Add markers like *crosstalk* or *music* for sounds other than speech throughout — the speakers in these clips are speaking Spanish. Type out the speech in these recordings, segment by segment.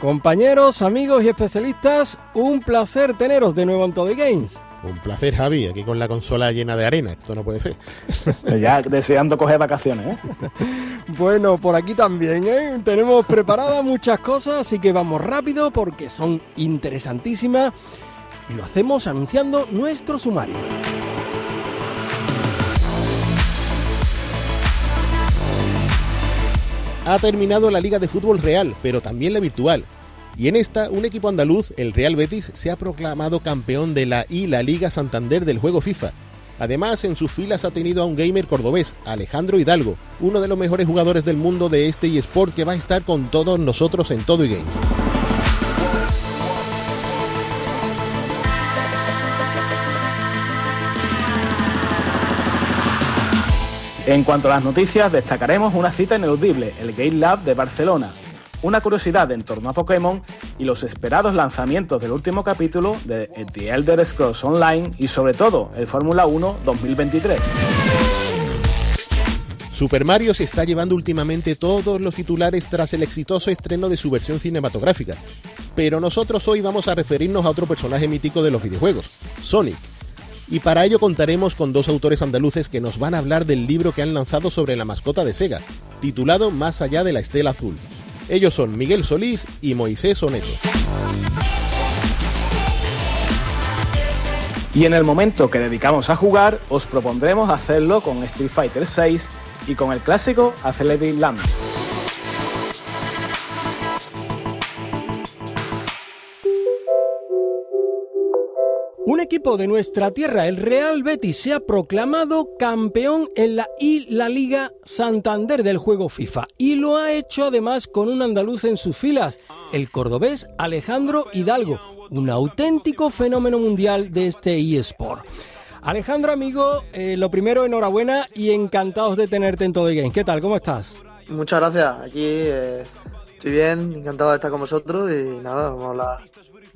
Compañeros, amigos y especialistas, un placer teneros de nuevo en Todo Games. Un placer, Javi, aquí con la consola llena de arena. Esto no puede ser. *laughs* ya deseando coger vacaciones, ¿eh? *laughs* Bueno, por aquí también, ¿eh? Tenemos preparadas muchas cosas, así que vamos rápido porque son interesantísimas. Y lo hacemos anunciando nuestro sumario. Ha terminado la Liga de Fútbol Real, pero también la virtual. Y en esta, un equipo andaluz, el Real Betis, se ha proclamado campeón de la I la Liga Santander del juego FIFA. Además, en sus filas ha tenido a un gamer cordobés, Alejandro Hidalgo, uno de los mejores jugadores del mundo de este eSport que va a estar con todos nosotros en todo y games. En cuanto a las noticias, destacaremos una cita ineludible, el Game Lab de Barcelona, una curiosidad en torno a Pokémon y los esperados lanzamientos del último capítulo de The Elder Scrolls Online y sobre todo el Fórmula 1 2023. Super Mario se está llevando últimamente todos los titulares tras el exitoso estreno de su versión cinematográfica. Pero nosotros hoy vamos a referirnos a otro personaje mítico de los videojuegos, Sonic y para ello contaremos con dos autores andaluces que nos van a hablar del libro que han lanzado sobre la mascota de Sega, titulado Más allá de la estela azul. Ellos son Miguel Solís y Moisés Oneto. Y en el momento que dedicamos a jugar, os propondremos hacerlo con Street Fighter VI y con el clásico Accelerate Land. Equipo de nuestra tierra, el Real Betis, se ha proclamado campeón en la I La Liga Santander del juego FIFA y lo ha hecho además con un andaluz en sus filas, el cordobés Alejandro Hidalgo, un auténtico fenómeno mundial de este eSport. Alejandro, amigo, eh, lo primero, enhorabuena y encantados de tenerte en todo el game. ¿Qué tal? ¿Cómo estás? Muchas gracias. Aquí eh, estoy bien, encantado de estar con vosotros y nada, vamos a hablar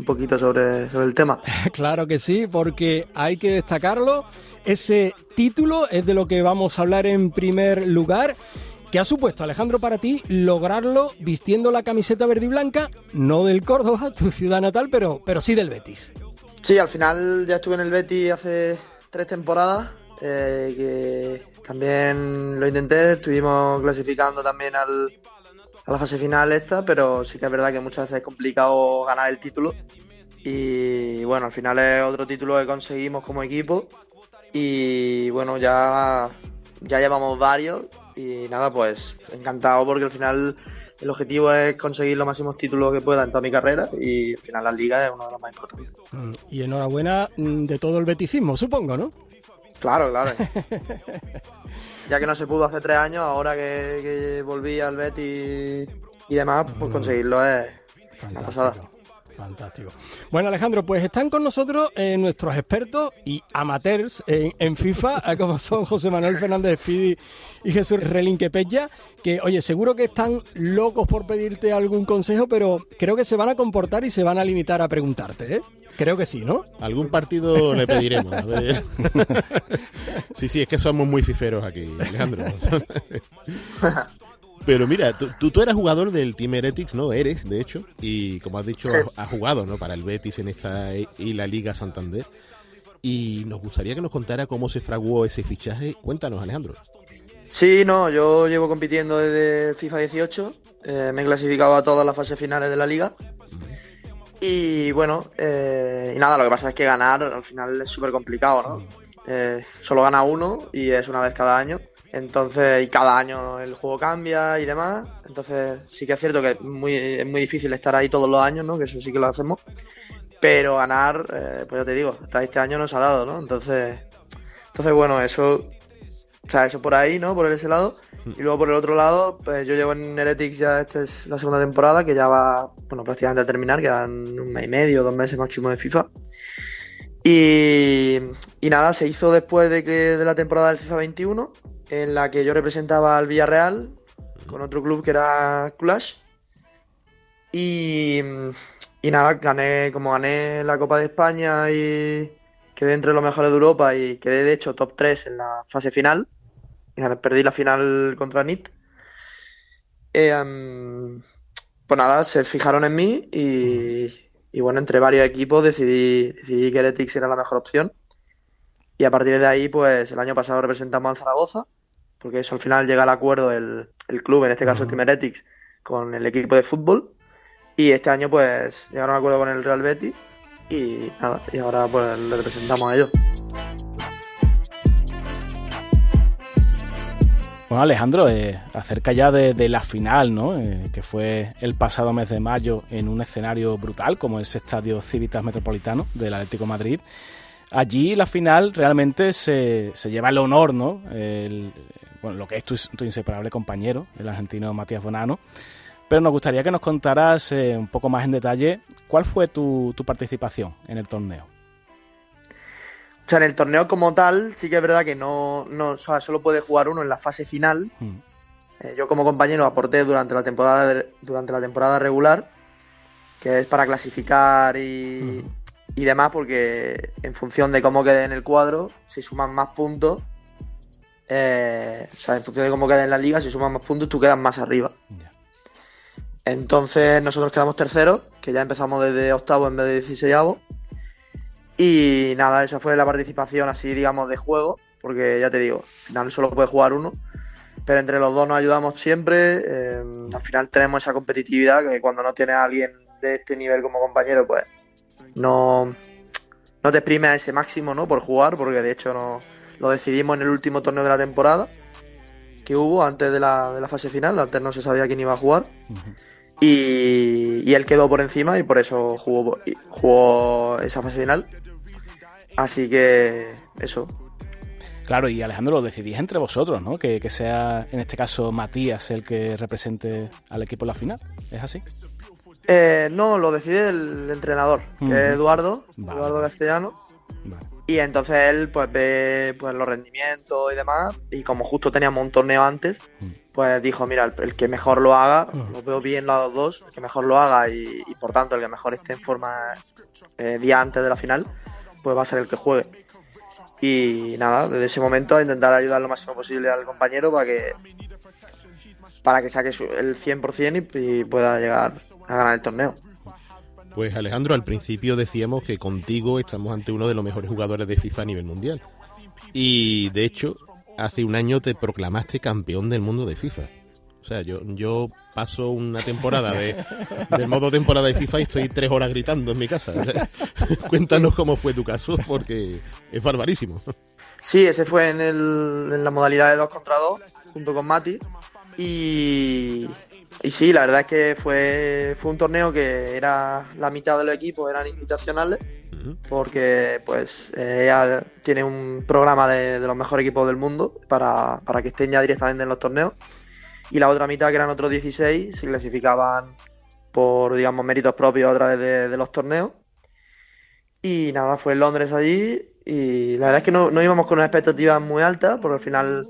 un poquito sobre, sobre el tema. *laughs* claro que sí, porque hay que destacarlo. Ese título es de lo que vamos a hablar en primer lugar. ¿Qué ha supuesto, Alejandro, para ti lograrlo vistiendo la camiseta verde y blanca, no del Córdoba, *laughs* tu ciudad natal, pero, pero sí del Betis? Sí, al final ya estuve en el Betis hace tres temporadas, eh, que también lo intenté, estuvimos clasificando también al, a la fase final esta, pero sí que es verdad que muchas veces es complicado ganar el título. Y bueno, al final es otro título que conseguimos como equipo. Y bueno, ya, ya llevamos varios. Y nada, pues encantado porque al final el objetivo es conseguir los máximos títulos que pueda en toda mi carrera. Y al final la liga es uno de los más importantes. Mm, y enhorabuena mm, de todo el beticismo, supongo, ¿no? Claro, claro. *laughs* ya que no se pudo hace tres años, ahora que, volví al Betis y demás, pues conseguirlo es una pasada. Fantástico. Bueno, Alejandro, pues están con nosotros eh, nuestros expertos y amateurs en, FIFA, *laughs* como son José Manuel Fernández Pidi y Jesús Relinque Pella, que, oye, seguro que están locos por pedirte algún consejo, pero creo que se van a comportar y se van a limitar a preguntarte, ¿eh? Creo que sí, ¿no? Algún partido le pediremos. A ver. *laughs* sí, sí, es que somos muy fiferos aquí, Alejandro. *laughs* Pero mira, tú, tú, eras jugador del Team Heretics, ¿no? Eres, de hecho, y como has dicho, has, jugado, ¿no? Para el Betis en esta y la Liga Santander. Y nos gustaría que nos contara cómo se fraguó ese fichaje. Cuéntanos, Alejandro. Sí, no, yo llevo compitiendo desde FIFA 18. Eh, me he clasificado a todas las fases finales de la liga. Y bueno, eh, y nada, lo que pasa es que ganar al final es súper complicado, ¿no? Eh, solo gana uno y es una vez cada año. Entonces, y cada año el juego cambia y demás. Entonces, sí que es cierto que es muy, es muy difícil estar ahí todos los años, ¿no? Que eso sí que lo hacemos. Pero ganar, eh, pues ya te digo, hasta este año nos ha dado, ¿no? Entonces, entonces bueno, eso o sea, eso por ahí, ¿no? Por ese lado. Y luego por el otro lado, pues yo llevo en Heretics ya, esta es la segunda temporada, que ya va, bueno, prácticamente a terminar, quedan un mes y medio, dos meses máximo de FIFA. Y, y nada, se hizo después de que de la temporada del FIFA 21, en la que yo representaba al Villarreal con otro club que era Clash. Y, y nada, gané, como gané la Copa de España y quedé entre los mejores de Europa y quedé de hecho top 3 en la fase final. Y perdí la final contra NIT. Eh, um, pues nada, se fijaron en mí y, y bueno, entre varios equipos decidí, decidí que Heretics era la mejor opción. Y a partir de ahí, pues el año pasado representamos al Zaragoza, porque eso al final llega al acuerdo el, el club, en este caso el Team Heretics, con el equipo de fútbol. Y este año, pues llegaron a acuerdo con el Real Betis y nada, y ahora pues le representamos a ellos. Bueno, Alejandro, eh, acerca ya de, de, la final, ¿no? Eh, que fue el pasado mes de mayo en un escenario brutal como ese Estadio Civitas Metropolitano del Atlético Madrid. Allí la final realmente se, se lleva el honor, ¿no? El, bueno, lo que es tu, tu, inseparable compañero, el argentino Matías Bonano. Pero nos gustaría que nos contaras eh, un poco más en detalle cuál fue tu, tu participación en el torneo. O sea, en el torneo como tal, sí que es verdad que no, no o sea, solo puede jugar uno en la fase final. Mm. Eh, yo como compañero aporté durante la temporada de, durante la temporada regular, que es para clasificar y, mm. y, demás, porque en función de cómo quede en el cuadro, si suman más puntos, eh, o sea, en función de cómo quede en la liga, si suman más puntos, tú quedas más arriba. Yeah. Entonces nosotros quedamos terceros, que ya empezamos desde octavo en vez de 16 y nada, esa fue la participación así, digamos, de juego, porque ya te digo, al final solo puede jugar uno, pero entre los dos nos ayudamos siempre, eh, al final tenemos esa competitividad que cuando no tienes a alguien de este nivel como compañero, pues no, no te exprime a ese máximo, ¿no? Por jugar, porque de hecho no, lo decidimos en el último torneo de la temporada que hubo antes de la, de la fase final, antes no se sabía quién iba a jugar. Uh -huh. Y, y, él quedó por encima y por eso jugó, jugó esa fase final. Así que eso. Claro, y Alejandro, lo decidís entre vosotros, ¿no? Que, que, sea, en este caso, Matías el que represente al equipo en la final. ¿Es así? Eh, no, lo decide el entrenador, que uh -huh. es Eduardo, vale. Eduardo Castellano. Y entonces él pues ve pues, los rendimientos y demás. Y como justo teníamos un torneo antes, pues dijo, mira, el, el que mejor lo haga, lo veo bien los dos, el que mejor lo haga y, y por tanto el que mejor esté en forma eh, día antes de la final, pues va a ser el que juegue. Y nada, desde ese momento a intentar ayudar lo máximo posible al compañero para que para que saque el 100% y, y pueda llegar a ganar el torneo. Pues Alejandro, al principio decíamos que contigo estamos ante uno de los mejores jugadores de FIFA a nivel mundial. Y de hecho, hace un año te proclamaste campeón del mundo de FIFA. O sea, yo, yo paso una temporada de, del modo temporada de FIFA y estoy tres horas gritando en mi casa. *laughs* Cuéntanos cómo fue tu caso, porque es barbarísimo. Sí, ese fue en, el, en la modalidad de 2 contra 2, junto con Mati. Y, y sí, la verdad es que fue, fue un torneo que era la mitad de los equipos eran invitacionales porque pues eh, ella tiene un programa de, de, los mejores equipos del mundo para, para, que estén ya directamente en los torneos. Y la otra mitad que eran otros 16 se clasificaban por digamos méritos propios a través de, de los torneos. Y nada, fue en Londres allí y la verdad es que no, no íbamos con una expectativa muy alta porque al final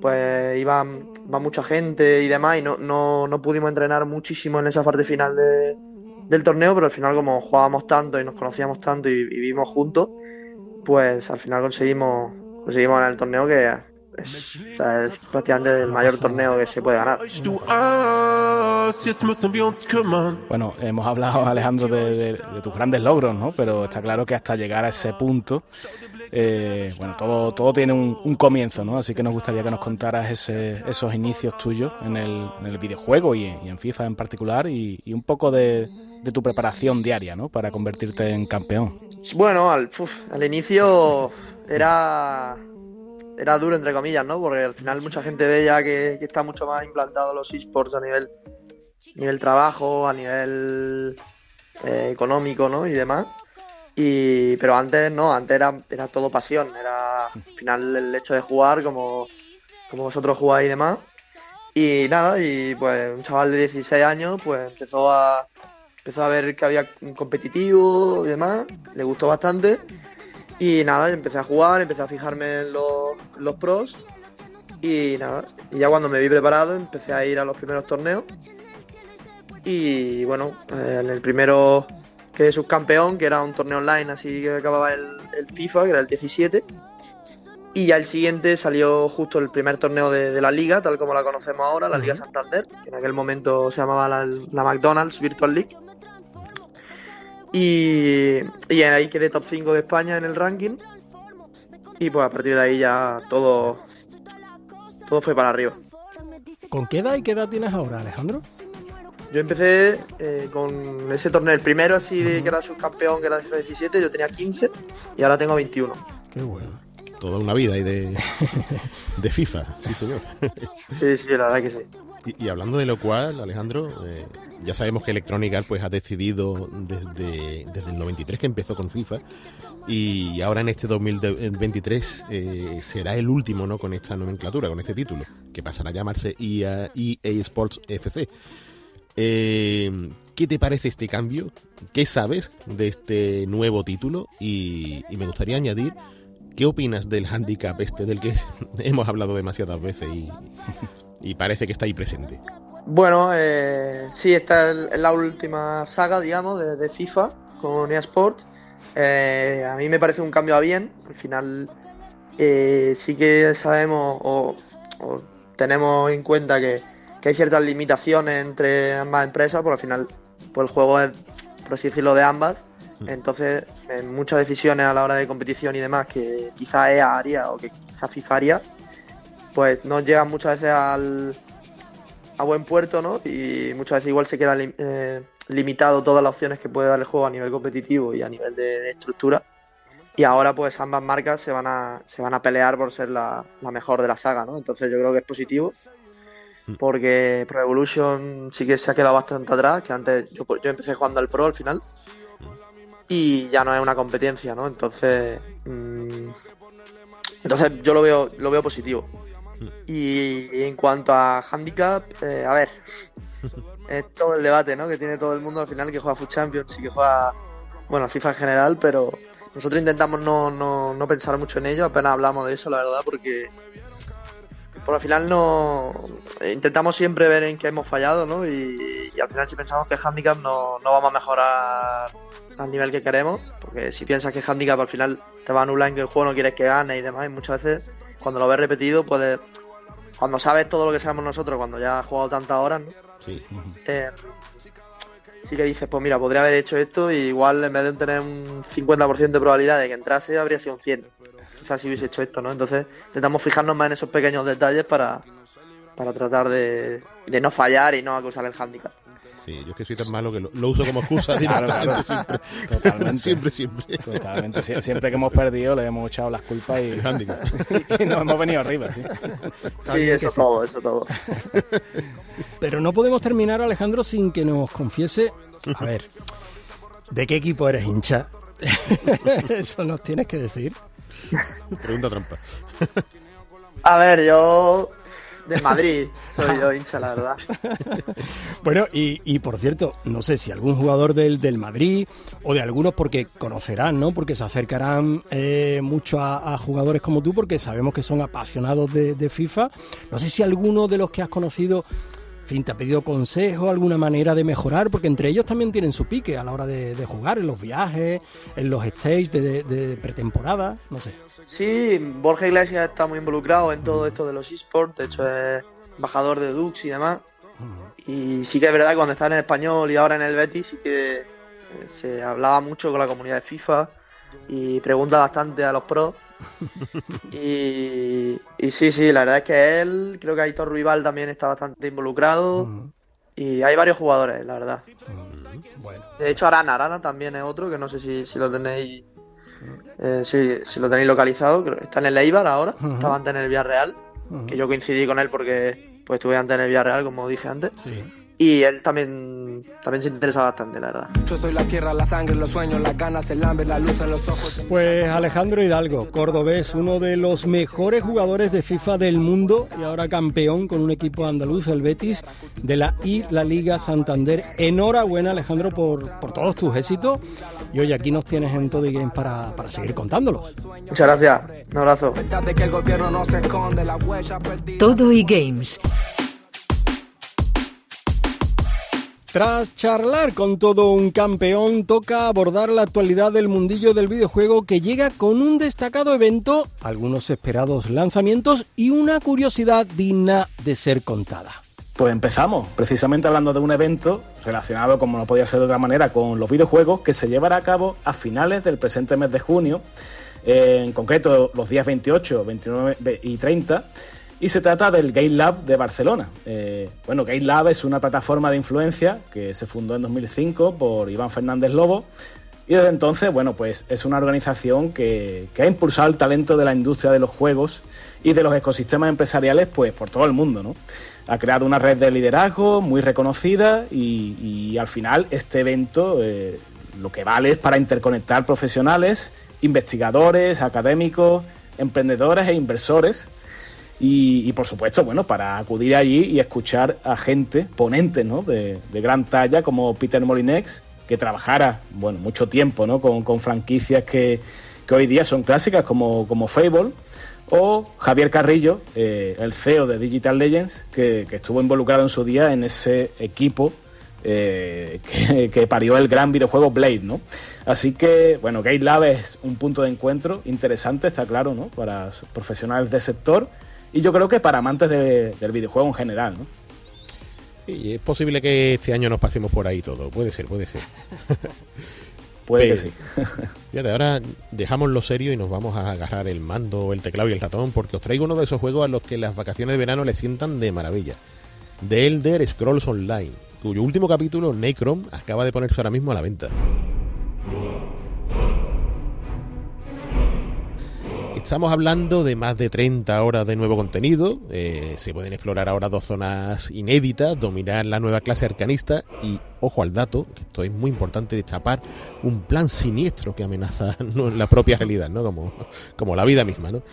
pues iba, iba mucha gente y demás y no, no, no pudimos entrenar muchísimo en esa parte final de, del torneo, pero al final como jugábamos tanto y nos conocíamos tanto y, vivimos juntos, pues al final conseguimos, conseguimos ganar el torneo que es, o prácticamente el mayor torneo que se puede ganar. Bueno, hemos hablado, Alejandro, de, de tus grandes logros, ¿no? Pero está claro que hasta llegar a ese punto eh, bueno, todo, todo tiene un, comienzo, ¿no? Así que nos gustaría que nos contaras ese, esos inicios tuyos en el, videojuego y, en FIFA en particular y, un poco de, tu preparación diaria, ¿no? Para convertirte en campeón. Bueno, al, uf, al inicio era era duro entre comillas, ¿no? Porque al final mucha gente ve ya que, que está mucho más implantado los esports a nivel nivel trabajo, a nivel eh, económico, ¿no? Y demás. Y, pero antes no, antes era, era todo pasión, era al final el hecho de jugar como, como vosotros jugáis y demás. Y nada, y pues un chaval de 16 años pues empezó a empezó a ver que había un competitivo y demás, le gustó bastante. Y nada, empecé a jugar, empecé a fijarme en los, los pros. Y nada, y ya cuando me vi preparado empecé a ir a los primeros torneos. Y bueno, eh, en el primero quedé subcampeón, que era un torneo online, así que acababa el, el FIFA, que era el 17. Y ya el siguiente salió justo el primer torneo de, de la liga, tal como la conocemos ahora, la Liga Santander, que en aquel momento se llamaba la, la McDonald's Virtual League. Y, y ahí quedé top 5 de España en el ranking. Y pues a partir de ahí ya todo, todo fue para arriba. ¿Con qué edad y qué edad tienes ahora, Alejandro? Yo empecé eh, con ese torneo, el primero así de que era subcampeón, que era de FIFA 17, yo tenía 15 y ahora tengo 21. Qué bueno. Toda una vida ahí de, de FIFA, sí señor. Sí, sí, la verdad que sí. Y, y hablando de lo cual, Alejandro, eh, ya sabemos que Electronic Arts pues, ha decidido desde, desde el 93 que empezó con FIFA y ahora en este 2023 eh, será el último no con esta nomenclatura, con este título, que pasará a llamarse EA, EA Sports FC. Eh, ¿Qué te parece este cambio? ¿Qué sabes de este nuevo título? Y, me gustaría añadir, ¿qué opinas del handicap este del que *laughs* hemos hablado demasiadas veces y, parece que está ahí presente? Bueno, eh, sí, esta es la última saga, digamos, de, FIFA con EA Sports. Eh, a mí me parece un cambio a bien. Al final, eh, sí que sabemos o, o tenemos en cuenta que, que, hay ciertas limitaciones entre ambas empresas, porque al final pues el juego es, por así decirlo, de ambas. Entonces, en muchas decisiones a la hora de competición y demás que quizá EA haría o que quizá FIFA haría, pues no llegan muchas veces al, a buen puerto, ¿no? Y muchas veces igual se queda eh, limitado todas las opciones que puede dar el juego a nivel competitivo y a nivel de, de, estructura. Y ahora pues ambas marcas se van a, se van a pelear por ser la, la mejor de la saga, ¿no? Entonces yo creo que es positivo porque Pro Evolution sí que se ha quedado bastante atrás, que antes yo, yo empecé jugando al Pro al final y ya no es una competencia, ¿no? Entonces, mmm, entonces yo lo veo, lo veo positivo. Y en cuanto a handicap, eh, a ver, *laughs* es todo el debate ¿no? que tiene todo el mundo al final que juega Food Champions y que juega, bueno, FIFA en general, pero nosotros intentamos no, no, no pensar mucho en ello, apenas hablamos de eso, la verdad, porque por al final no intentamos siempre ver en qué hemos fallado, ¿no? Y, y al final si pensamos que handicap no, no vamos a mejorar al nivel que queremos, porque si piensas que handicap al final te va a anular en que el juego no quieres que gane y demás, y muchas veces cuando lo ves repetido, puedes. Cuando sabes todo lo que sabemos nosotros, cuando ya has jugado tantas horas, ¿no? Sí. Eh, sí que dices, pues mira, podría haber hecho esto y igual en vez de tener un 50% de probabilidad de que entrase, habría sido un 100. Quizás si hubiese hecho esto, ¿no? Entonces intentamos fijarnos más en esos pequeños detalles para, para tratar de, de no fallar y no acusar el handicap. Sí, yo es que soy tan malo que lo, lo uso como excusa *laughs* directamente claro, siempre. Totalmente. siempre, siempre. Totalmente. Sie siempre que hemos perdido le hemos echado las culpas y, *laughs* *laughs* y nos hemos venido arriba. Sí, sí eso todo, eso todo. Pero no podemos terminar, Alejandro, sin que nos confiese, a ver, ¿de qué equipo eres hincha? eso nos tienes que decir. Pregunta trampa. A ver, yo de Madrid *laughs* soy yo hincha, la verdad. *laughs* bueno, y, y, por cierto, no sé si algún jugador del, del, Madrid o de algunos, porque conocerán, ¿no? Porque se acercarán eh, mucho a, a, jugadores como tú, porque sabemos que son apasionados de, de, FIFA. No sé si alguno de los que has conocido. Fin, te ha pedido consejo, alguna manera de mejorar, porque entre ellos también tienen su pique a la hora de, de jugar, en los viajes, en los stages de, de pretemporada, no sé. Sí, Borja Iglesias está muy involucrado en todo esto de los esports, de hecho es embajador de Dux y demás. Y sí que es verdad que cuando estaba en español y ahora en el Betis sí que se hablaba mucho con la comunidad de FIFA y pregunta bastante a los pros. *laughs* y, y, sí, sí, la verdad es que él, creo que Aitor Ruibal también está bastante involucrado. Y hay varios jugadores, la verdad. Bueno. De hecho, Arana, Arana también es otro que no sé si, si lo tenéis eh, si, si, lo tenéis localizado, está en el Eibar ahora, uh -huh. estaba antes en el Villarreal, uh -huh. que yo coincidí con él porque pues estuve antes en el Villarreal, como dije antes. Sí. Y él también, también se interesa bastante, la verdad. Yo soy la tierra, la sangre, los sueños, las ganas, el hambre, la luz en los ojos. Pues Alejandro Hidalgo, cordobés, uno de los mejores jugadores de FIFA del mundo y ahora campeón con un equipo andaluz, el Betis, de la I La Liga Santander. Enhorabuena, Alejandro, por, por todos tus éxitos. Y hoy aquí nos tienes en Todo Game para, para seguir contándolos. Muchas gracias, un abrazo. Todo y Games. Tras charlar con todo un campeón, toca abordar la actualidad del mundillo del videojuego que llega con un destacado evento, algunos esperados lanzamientos y una curiosidad digna de ser contada. Pues empezamos, precisamente hablando de un evento relacionado, como no podía ser de otra manera, con los videojuegos que se llevará a cabo a finales del presente mes de junio, en concreto los días 28, 29 y 30 y se trata del Game Lab de Barcelona. Eh, bueno, Game Lab es una plataforma de influencia que se fundó en 2005 por Iván Fernández Lobo y desde entonces, bueno, pues es una organización que, ha impulsado el talento de la industria de los juegos y de los ecosistemas empresariales pues por todo el mundo, ¿no? Ha creado una red de liderazgo muy reconocida y, y al final este evento eh, lo que vale es para interconectar profesionales, investigadores, académicos, emprendedores e inversores y, por supuesto, bueno, para acudir allí y escuchar a gente, ponentes, ¿no? De, de gran talla como Peter Molinex, que trabajara, bueno, mucho tiempo, ¿no? Con, franquicias que, que, hoy día son clásicas como, como Fable, o Javier Carrillo, eh, el CEO de Digital Legends, que, estuvo involucrado en su día en ese equipo eh, *laughs* que, que, parió el gran videojuego Blade, ¿no? Así que, bueno, Gate Lab es un punto de encuentro interesante, está claro, ¿no? Para profesionales del sector y yo creo que para amantes de, del videojuego en general, ¿no? Y es posible que este año nos pasemos por ahí todo, puede ser, puede ser. *laughs* puede Pero, que sí. *laughs* fíjate, ahora dejamos lo serio y nos vamos a agarrar el mando, el teclado y el ratón, porque os traigo uno de esos juegos a los que las vacaciones de verano le sientan de maravilla. The Elder Scrolls Online, cuyo último capítulo, Necrom, acaba de ponerse ahora mismo a la venta. Estamos hablando de más de 30 horas de nuevo contenido. Eh, se pueden explorar ahora dos zonas inéditas, dominar la nueva clase arcanista y, ojo al dato, que esto es muy importante, destapar un plan siniestro que amenaza *laughs* la propia realidad, ¿no? Como, como la vida misma, ¿no?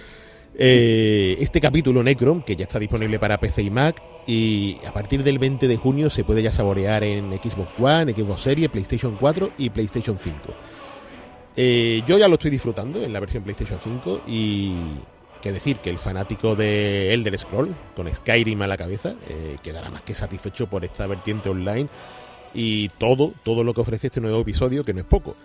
Eh, este capítulo Necrom, que ya está disponible para PC y Mac, y a partir del 20 de junio se puede ya saborear en Xbox One, Xbox Series, PlayStation 4 y PlayStation 5. Eh, yo ya lo estoy disfrutando en la versión PlayStation 5 y que decir que el fanático de Elder Scroll con Skyrim a la cabeza eh, quedará más que satisfecho por esta vertiente online y todo, todo lo que ofrece este nuevo episodio, que no es poco.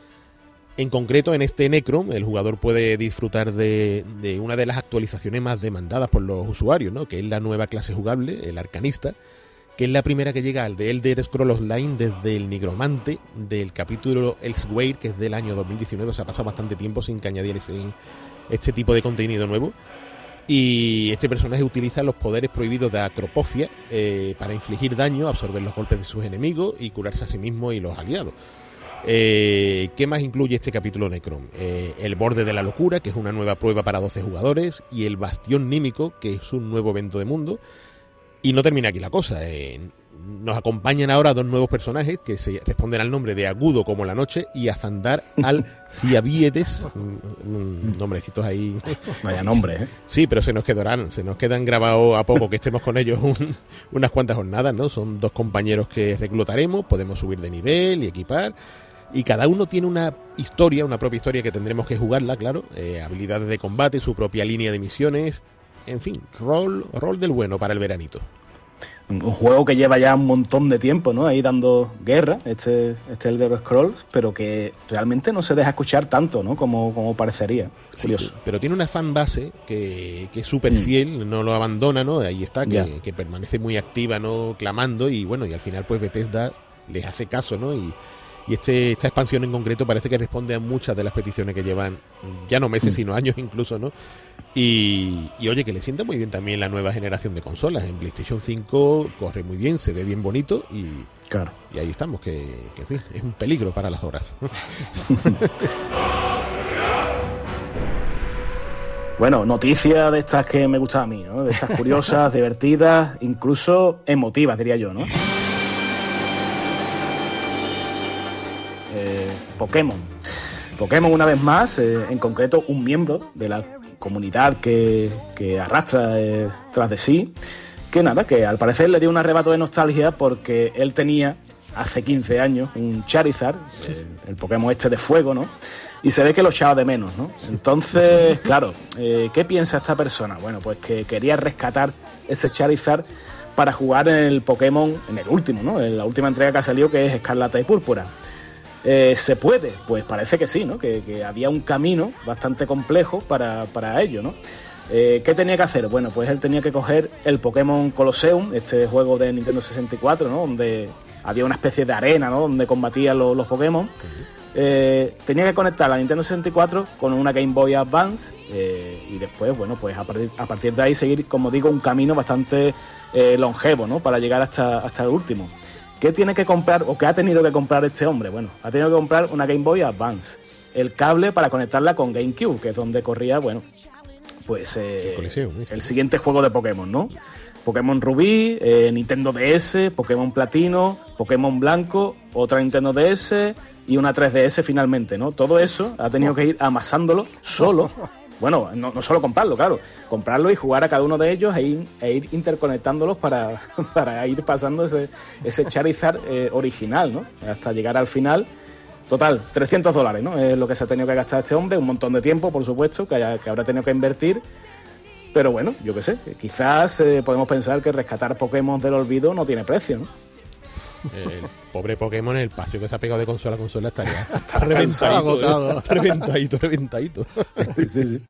En concreto, en este Necrom, el jugador puede disfrutar de, de, una de las actualizaciones más demandadas por los usuarios, ¿no? que es la nueva clase jugable, el arcanista, que es la primera que llega al de Elder Scrolls Online desde el Nigromante del capítulo Elsewhere, que es del año 2019, o sea, ha pasado bastante tiempo sin que añadiese este tipo de contenido nuevo. Y este personaje utiliza los poderes prohibidos de Acropofia eh, para infligir daño, absorber los golpes de sus enemigos y curarse a sí mismo y los aliados. Eh, ¿Qué más incluye este capítulo Necron? Eh, el borde de la locura, que es una nueva prueba para 12 jugadores, y el bastión nímico, que es un nuevo evento de mundo. Y no termina aquí la cosa. Eh, nos acompañan ahora dos nuevos personajes que se responden al nombre de Agudo como la noche y Azandar al *laughs* Ciabietes. Nombrecitos ahí. Vaya nombre, ¿eh? Sí, pero se nos quedarán, se nos quedan grabados a poco que estemos con ellos un, unas cuantas jornadas, ¿no? Son dos compañeros que reclutaremos, podemos subir de nivel y equipar y cada uno tiene una historia, una propia historia que tendremos que jugarla, claro, eh, habilidades de combate, su propia línea de misiones, en fin, rol, rol del bueno para el veranito. Un juego que lleva ya un montón de tiempo, ¿no? Ahí dando guerra, este, este Elder Scrolls, pero que realmente no se deja escuchar tanto, ¿no? Como, como parecería. Curioso. Pero tiene una fan base que, que es súper fiel, mm. no lo abandona, ¿no? Ahí está, que, que, permanece muy activa, ¿no? Clamando y bueno, y al final pues Bethesda les hace caso, ¿no? Y, y este, esta expansión en concreto parece que responde a muchas de las peticiones que llevan ya no meses, sino años incluso, ¿no? Y, y, oye, que le sienta muy bien también la nueva generación de consolas. En PlayStation 5 corre muy bien, se ve bien bonito y, claro. y ahí estamos, que, que en fin, es un peligro para las horas. *laughs* Bueno, noticias de estas que me gustan a mí, ¿no? De estas curiosas, *laughs* divertidas, incluso emotivas, diría yo, ¿no? Pokémon. Pokémon, una vez más, eh, en concreto un miembro de la comunidad que, que arrastra eh, tras de sí, que nada, que al parecer le dio un arrebato de nostalgia porque él tenía hace 15 años un Charizard, el, el Pokémon este de fuego, ¿no? Y se ve que lo echaba de menos, ¿no? Entonces, *laughs* claro, eh, ¿qué piensa esta persona? Bueno, pues que quería rescatar ese Charizard para jugar en el Pokémon, en el último, ¿no? En la última entrega que ha salido, que es Escarlata y Púrpura. Eh, ¿Se puede? Pues parece que sí, ¿no? Que, que había un camino bastante complejo para, para ello, ¿no? Eh, ¿Qué tenía que hacer? Bueno, pues él tenía que coger el Pokémon Colosseum, este juego de Nintendo 64, ¿no? Donde había una especie de arena, ¿no? Donde combatían los, Pokémon. Eh, tenía que conectar la Nintendo 64 con una Game Boy Advance y después, bueno, pues a partir, a partir de ahí seguir, como digo, un camino bastante longevo, ¿no? Para llegar hasta, hasta el último. ¿Qué tiene que comprar o qué ha tenido que comprar este hombre? Bueno, ha tenido que comprar una Game Boy Advance, el cable para conectarla con GameCube, que es donde corría, bueno, pues eh, el siguiente juego de Pokémon, ¿no? Pokémon Rubí, eh, Nintendo DS, Pokémon Platino, Pokémon Blanco, otra Nintendo DS y una 3DS finalmente, ¿no? Todo eso ha tenido que ir amasándolo solo. *laughs* Bueno, no, solo comprarlo, claro, comprarlo y jugar a cada uno de ellos e ir, e interconectándolos para, *laughs* para ir pasando ese, ese Charizard eh, original, ¿no? Hasta llegar al final. Total, 300 dólares, ¿no? Es lo que se ha tenido que gastar este hombre, un montón de tiempo, por supuesto, que, que habrá tenido que invertir. Pero bueno, yo qué sé, quizás eh, podemos pensar que rescatar Pokémon del olvido no tiene precio, ¿no? El pobre Pokémon, el paseo que se ha pegado de consola a consola estaría *laughs* Está reventadito. ¿eh? *laughs* Reventadito, reventadito. sí, sí.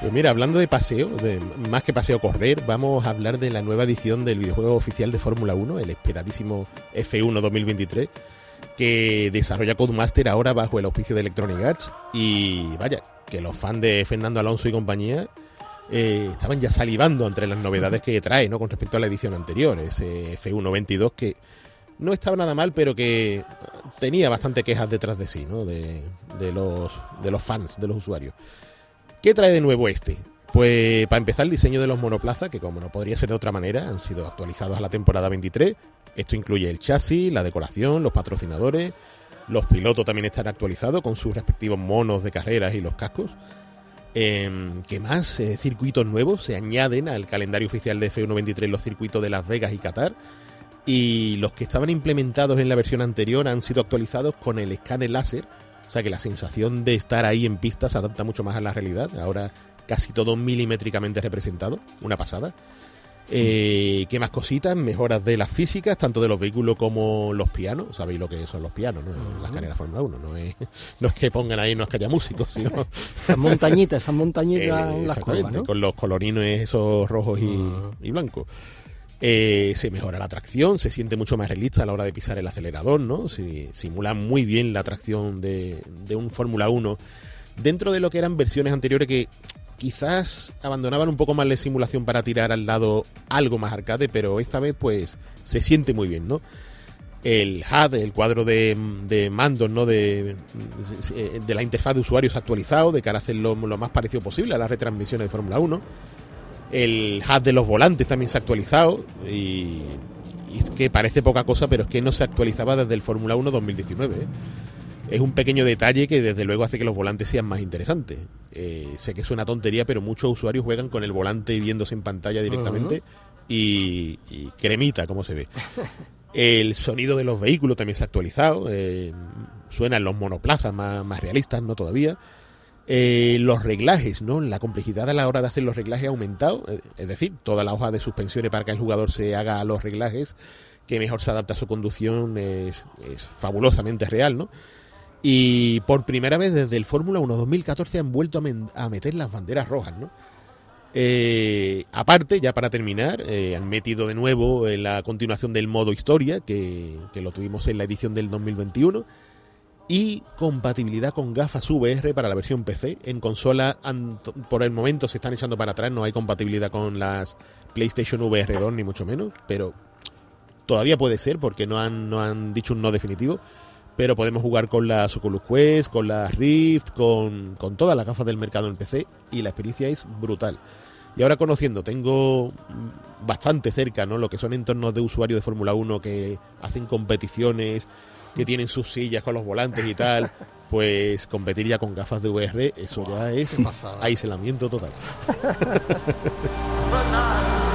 Pues mira, hablando de paseo, de, más que paseo correr, vamos a hablar de la nueva edición del videojuego oficial de Fórmula 1, el esperadísimo F1 2023, que desarrolla Codemaster ahora bajo el auspicio de Electronic Arts. Y vaya, que los fans de Fernando Alonso y compañía eh, estaban ya salivando entre las novedades que trae, ¿no? Con respecto a la edición anterior, ese F1 22 que no estaba nada mal, pero que tenía bastante quejas detrás de sí, ¿no? De, de los, de los fans, de los usuarios. ¿Qué trae de nuevo este? Pues para empezar el diseño de los monoplazas, que como no podría ser de otra manera, han sido actualizados a la temporada 23. Esto incluye el chasis, la decoración, los patrocinadores, los pilotos también están actualizados con sus respectivos monos de carreras y los cascos. Em, ¿Qué más? Eh, circuitos nuevos se añaden al calendario oficial de F1 23 los circuitos de Las Vegas y Qatar. Y los que estaban implementados en la versión anterior han sido actualizados con el escáner láser. O sea que la sensación de estar ahí en pista se adapta mucho más a la realidad. Ahora casi todo milimétricamente representado. Una pasada. Eh, ¿Qué más cositas? Mejoras de las físicas, tanto de los vehículos como los pianos. Sabéis lo que son los pianos, ¿no? Las carreras Fórmula 1. No es, *laughs* no es que pongan ahí, no es que haya músicos, sino *laughs* Esas montañitas, esas montañitas eh, las curvas, ¿no? con los colorines esos rojos y, y blancos. Eh, se mejora la tracción, se siente mucho más realista a la hora de pisar el acelerador, ¿no? Se simula muy bien la tracción de, de un Fórmula 1 dentro de lo que eran versiones anteriores que quizás abandonaban un poco más la simulación para tirar al lado algo más arcade, pero esta vez pues se siente muy bien, ¿no? El HUD, el cuadro de, de mandos, ¿no? De, de la interfaz de usuarios actualizado, de cara a hacerlo lo más parecido posible a las retransmisiones de Fórmula 1. El HUD de los volantes también se ha actualizado y, y es que parece poca cosa, pero es que no se actualizaba desde el Fórmula 1 2019. ¿eh? Es un pequeño detalle que desde luego hace que los volantes sean más interesantes. Eh, sé que suena tontería, pero muchos usuarios juegan con el volante viéndose en pantalla directamente y, y cremita, como se ve. El sonido de los vehículos también se ha actualizado. eh, suenan los monoplazas más, más realistas, no todavía. Eh, los reglajes, ¿no? La complejidad a la hora de hacer los reglajes ha aumentado. eh, Es decir, toda la hoja de suspensiones para que el jugador se haga los reglajes que mejor se adapta a su conducción es, es fabulosamente real, ¿no? Y por primera vez desde el Fórmula 1 2014 han vuelto a, meter las banderas rojas, ¿no? Eh, aparte, ya para terminar, eh, han metido de nuevo en la continuación del modo historia, que, que lo tuvimos en la edición del 2021, y compatibilidad con gafas VR para la versión PC. En consola, por el momento se están echando para atrás, no hay compatibilidad con las PlayStation VR 2, ni mucho menos, pero todavía puede ser porque no han, no han dicho un no definitivo. Pero podemos jugar con las Oculus Quest, con las Rift, con, con todas las gafas del mercado en PC y la experiencia es brutal. Y ahora conociendo, tengo bastante cerca, ¿no? Lo que son entornos de usuarios de Fórmula 1 que hacen competiciones, que tienen sus sillas con los volantes y tal, *laughs* pues competir ya con gafas de VR, eso ya es aislamiento total. *laughs*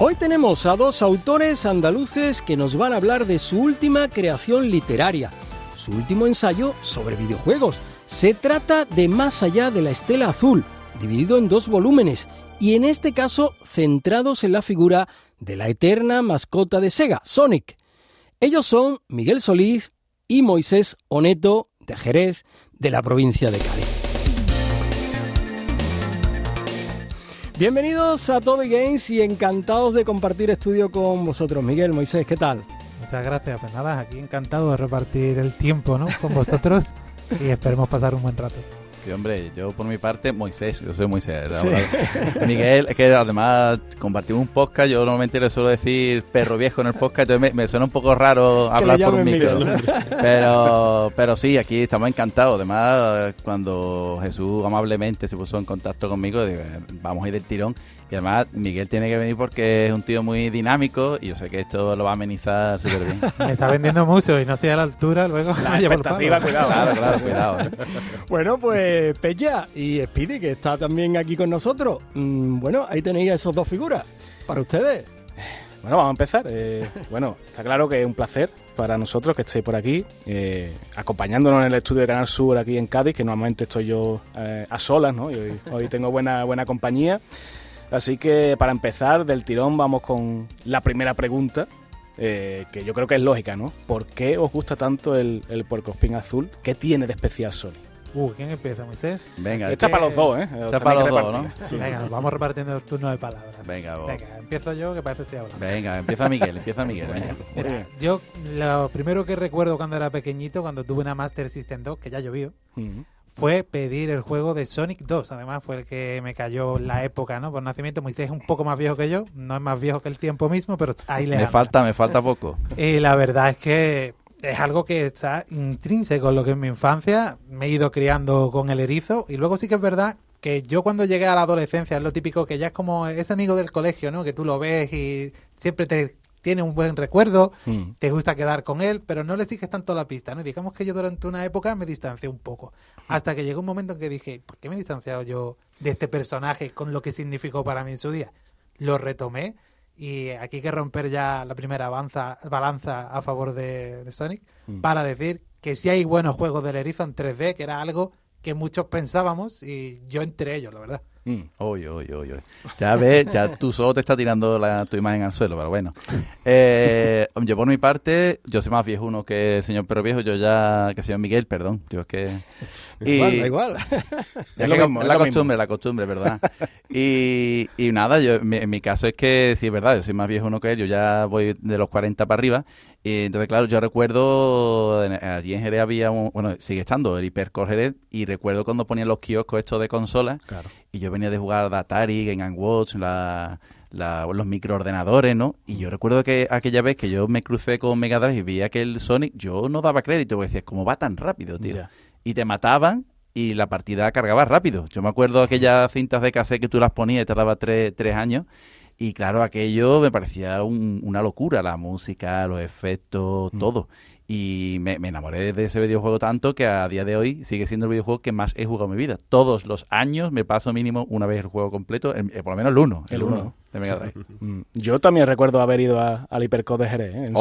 Hoy tenemos a dos autores andaluces que nos van a hablar de su última creación literaria, su último ensayo sobre videojuegos. Se trata de Más allá de la estela azul, dividido en dos volúmenes, y en este caso centrados en la figura de la eterna mascota de Sega, Sonic. Ellos son Miguel Solís y Moisés Oneto, de Jerez, de la provincia de Cádiz. Bienvenidos a Todo Games y encantados de compartir estudio con vosotros. Miguel, Moisés, ¿qué tal? Muchas gracias. Pues nada, aquí encantado de repartir el tiempo ¿no? con vosotros y esperemos pasar un buen rato. Sí, hombre, yo por mi parte, Moisés, yo soy Moisés. Miguel, es que además compartimos un podcast, yo normalmente le suelo decir perro viejo en el podcast, entonces me, suena un poco raro hablar por un micro. Pero, pero sí, aquí estamos encantados. Además, cuando Jesús amablemente se puso en contacto conmigo, digo, vamos a ir del tirón. Y además, Miguel tiene que venir porque es un tío muy dinámico y yo sé que esto lo va a amenizar súper bien. *laughs* Me está vendiendo mucho y no estoy a la altura, luego la *laughs* expectativa, cuidado. Claro, claro, cuidado. ¿eh? Bueno, pues Pella y Speedy, que está también aquí con nosotros. Mm, bueno, ahí tenéis esas dos figuras para ustedes. Bueno, vamos a empezar. Eh, bueno, está claro que es un placer para nosotros que estéis por aquí, eh, acompañándonos en el estudio de Canal Sur aquí en Cádiz, que normalmente estoy yo eh, a solas, ¿no? Y hoy, hoy tengo buena, buena compañía. Así que para empezar del tirón vamos con la primera pregunta, eh, que yo creo que es lógica, ¿no? ¿Por qué os gusta tanto el, el puercoespín azul? ¿Qué tiene de especial Sony? Uh, ¿quién empieza, Moisés? Venga, Está para los dos, ¿eh? Está para los dos, ¿no? Sí, venga, nos vamos repartiendo el turno de palabras. Venga, vos. Venga, empiezo yo, que parece que estoy hablando. Venga, empieza Miguel, empieza Miguel. Venga. Mira, yo lo primero que recuerdo cuando era pequeñito, cuando tuve una Master System 2, que ya llovió, Mm. Fue pedir el juego de Sonic 2. Además, fue el que me cayó la época, ¿no? Por nacimiento, Moisés es un poco más viejo que yo. No es más viejo que el tiempo mismo, pero ahí le Me anda. falta, me falta poco. *laughs* Y la verdad es que es algo que está intrínseco en lo que es mi infancia. Me he ido criando con el erizo. Y luego sí que es verdad que yo cuando llegué a la adolescencia es lo típico que ya es como ese amigo del colegio, ¿no? Que tú lo ves y siempre te tiene un buen recuerdo, Mm. te gusta quedar con él, pero no le sigues tanto la pista, ¿no? Digamos que yo durante una época me distancié un poco. Hasta que llegó un momento en que dije, ¿por qué me he distanciado yo de este personaje con lo que significó para mí en su día? Lo retomé y aquí hay que romper ya la primera avanza, balanza a favor de, de Sonic Mm. para decir que sí hay buenos juegos del erizo en 3D, que era algo que muchos pensábamos y yo entre ellos, la verdad. Mm. Oye, oye, oye. Ya ves, ya tú solo te está tirando la, tu imagen al suelo, pero bueno. Eh, yo por mi parte, yo soy más viejuno que el señor Perro Viejo, yo ya, que el señor Miguel, perdón. Yo es que... Igual, da igual. Ya *laughs* Es lo que mismo, es es la lo costumbre, la costumbre, ¿verdad? Y, y nada, yo, mi- en mi caso es que sí es verdad, yo soy más viejo uno que él, yo ya voy de los 40 para arriba. Y entonces, claro, yo recuerdo, allí en Jerez había, un, bueno, sigue estando el Hipercore Jerez, y recuerdo cuando ponían los kioscos estos de consolas, Claro. y yo venía de jugar de Atari, Game Watch, la, la- los microordenadores, ¿no? Y yo recuerdo que aquella vez que yo me crucé con Mega Drive y vi aquel Sonic, yo no daba crédito, porque decía, ¿cómo va tan rápido, tío? Y te mataban y la partida cargaba rápido. Yo me acuerdo de aquellas cintas de cassette que tú las ponías y te daba tres, tres años. Y claro, aquello me parecía un- una locura, la música, los efectos, todo. Y me, me enamoré de ese videojuego tanto que a día de hoy sigue siendo el videojuego que más he jugado en mi vida. Todos los años me paso mínimo una vez el juego completo, el- eh, por lo menos el uno, el, El uno uno. de Mega Drive. *laughs* Mm. Yo también recuerdo haber ido a- al Hipercode de Jerez. ¿eh? En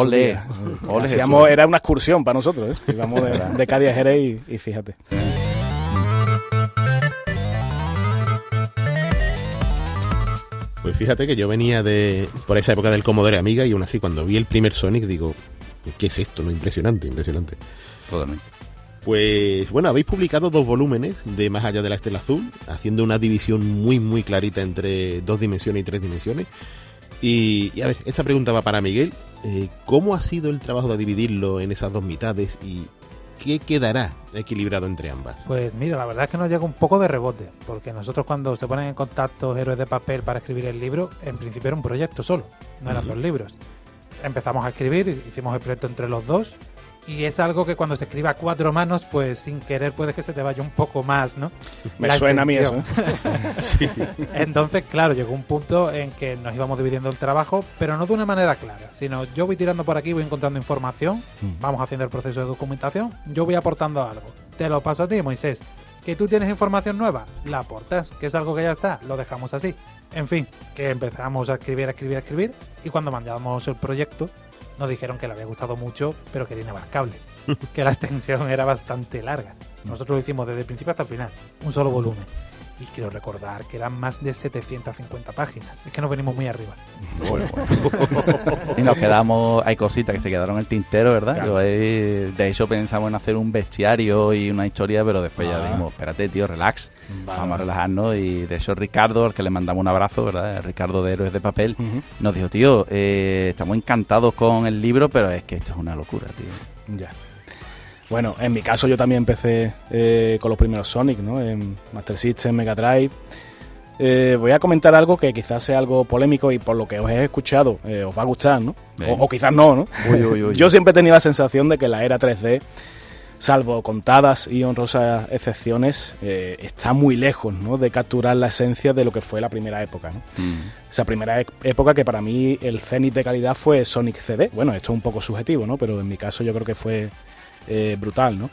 Hacíamos- era una excursión para nosotros. ¿eh? Íbamos de, de Cádiz a Jerez y, y fíjate. Pues fíjate que yo venía de por esa época del Commodore Amiga y aún así cuando vi el primer Sonic digo, ¿qué es esto? No, impresionante, impresionante. Totalmente. Pues bueno, habéis publicado dos volúmenes de Más allá de la Estela Azul, haciendo una división muy muy clarita entre dos dimensiones y tres dimensiones. Y, y a ver, esta pregunta va para Miguel. Eh, ¿Cómo ha sido el trabajo de dividirlo en esas dos mitades y qué quedará equilibrado entre ambas? Pues mira, la verdad es que nos llega un poco de rebote, porque nosotros cuando se ponen en contacto héroes de papel para escribir el libro, en principio era un proyecto solo, no eran dos libros. Empezamos a escribir, hicimos el proyecto entre los dos Y es algo que cuando se escribe a cuatro manos, pues sin querer puede que se te vaya un poco más, ¿no? Me suena a mí eso. *laughs* Entonces, claro, llegó un punto en que nos íbamos dividiendo el trabajo, pero no de una manera clara, sino yo voy tirando por aquí, voy encontrando información, Mm. vamos haciendo el proceso de documentación, yo voy aportando algo. Te lo paso a ti, Moisés. Que tú tienes información nueva, la aportas, que es algo que ya está, lo dejamos así. En fin, que empezamos a escribir, a escribir, a escribir, y cuando mandamos el proyecto, nos dijeron que le había gustado mucho, pero que era inabarcable. *laughs* que la extensión era bastante larga. Nosotros lo hicimos desde el principio hasta el final, un solo volumen. Y quiero recordar que eran más de 750 páginas. Es que nos venimos muy arriba. *laughs* Y nos quedamos, hay cositas que se quedaron en el tintero, ¿verdad? Claro. Yo ahí- de hecho pensamos en hacer un bestiario y una historia, pero después ya Ah. dijimos, espérate, tío, relax. Vale. Vamos a relajarnos y de hecho Ricardo, al que le mandamos un abrazo, ¿verdad? Ricardo de Héroes de Papel, nos dijo, tío, eh, estamos encantados con el libro, pero es que esto es una locura, tío. Ya. Bueno, en mi caso yo también empecé eh, con los primeros Sonic, ¿no? En Master System, Mega Drive. Eh, voy a comentar algo que quizás sea algo polémico y por lo que os he escuchado eh, os va a gustar, ¿no? O, quizás no, ¿no? Uy, uy, uy. *laughs* Yo siempre he tenido la sensación de que la era 3D, salvo contadas y honrosas excepciones, eh, está muy lejos ¿no? de capturar la esencia de lo que fue la primera época. ¿no? Mm. Esa primera época que para mí el cenit de calidad fue Sonic CD. Bueno, esto es un poco subjetivo, ¿no? Pero en mi caso yo creo que fue eh, brutal, ¿no?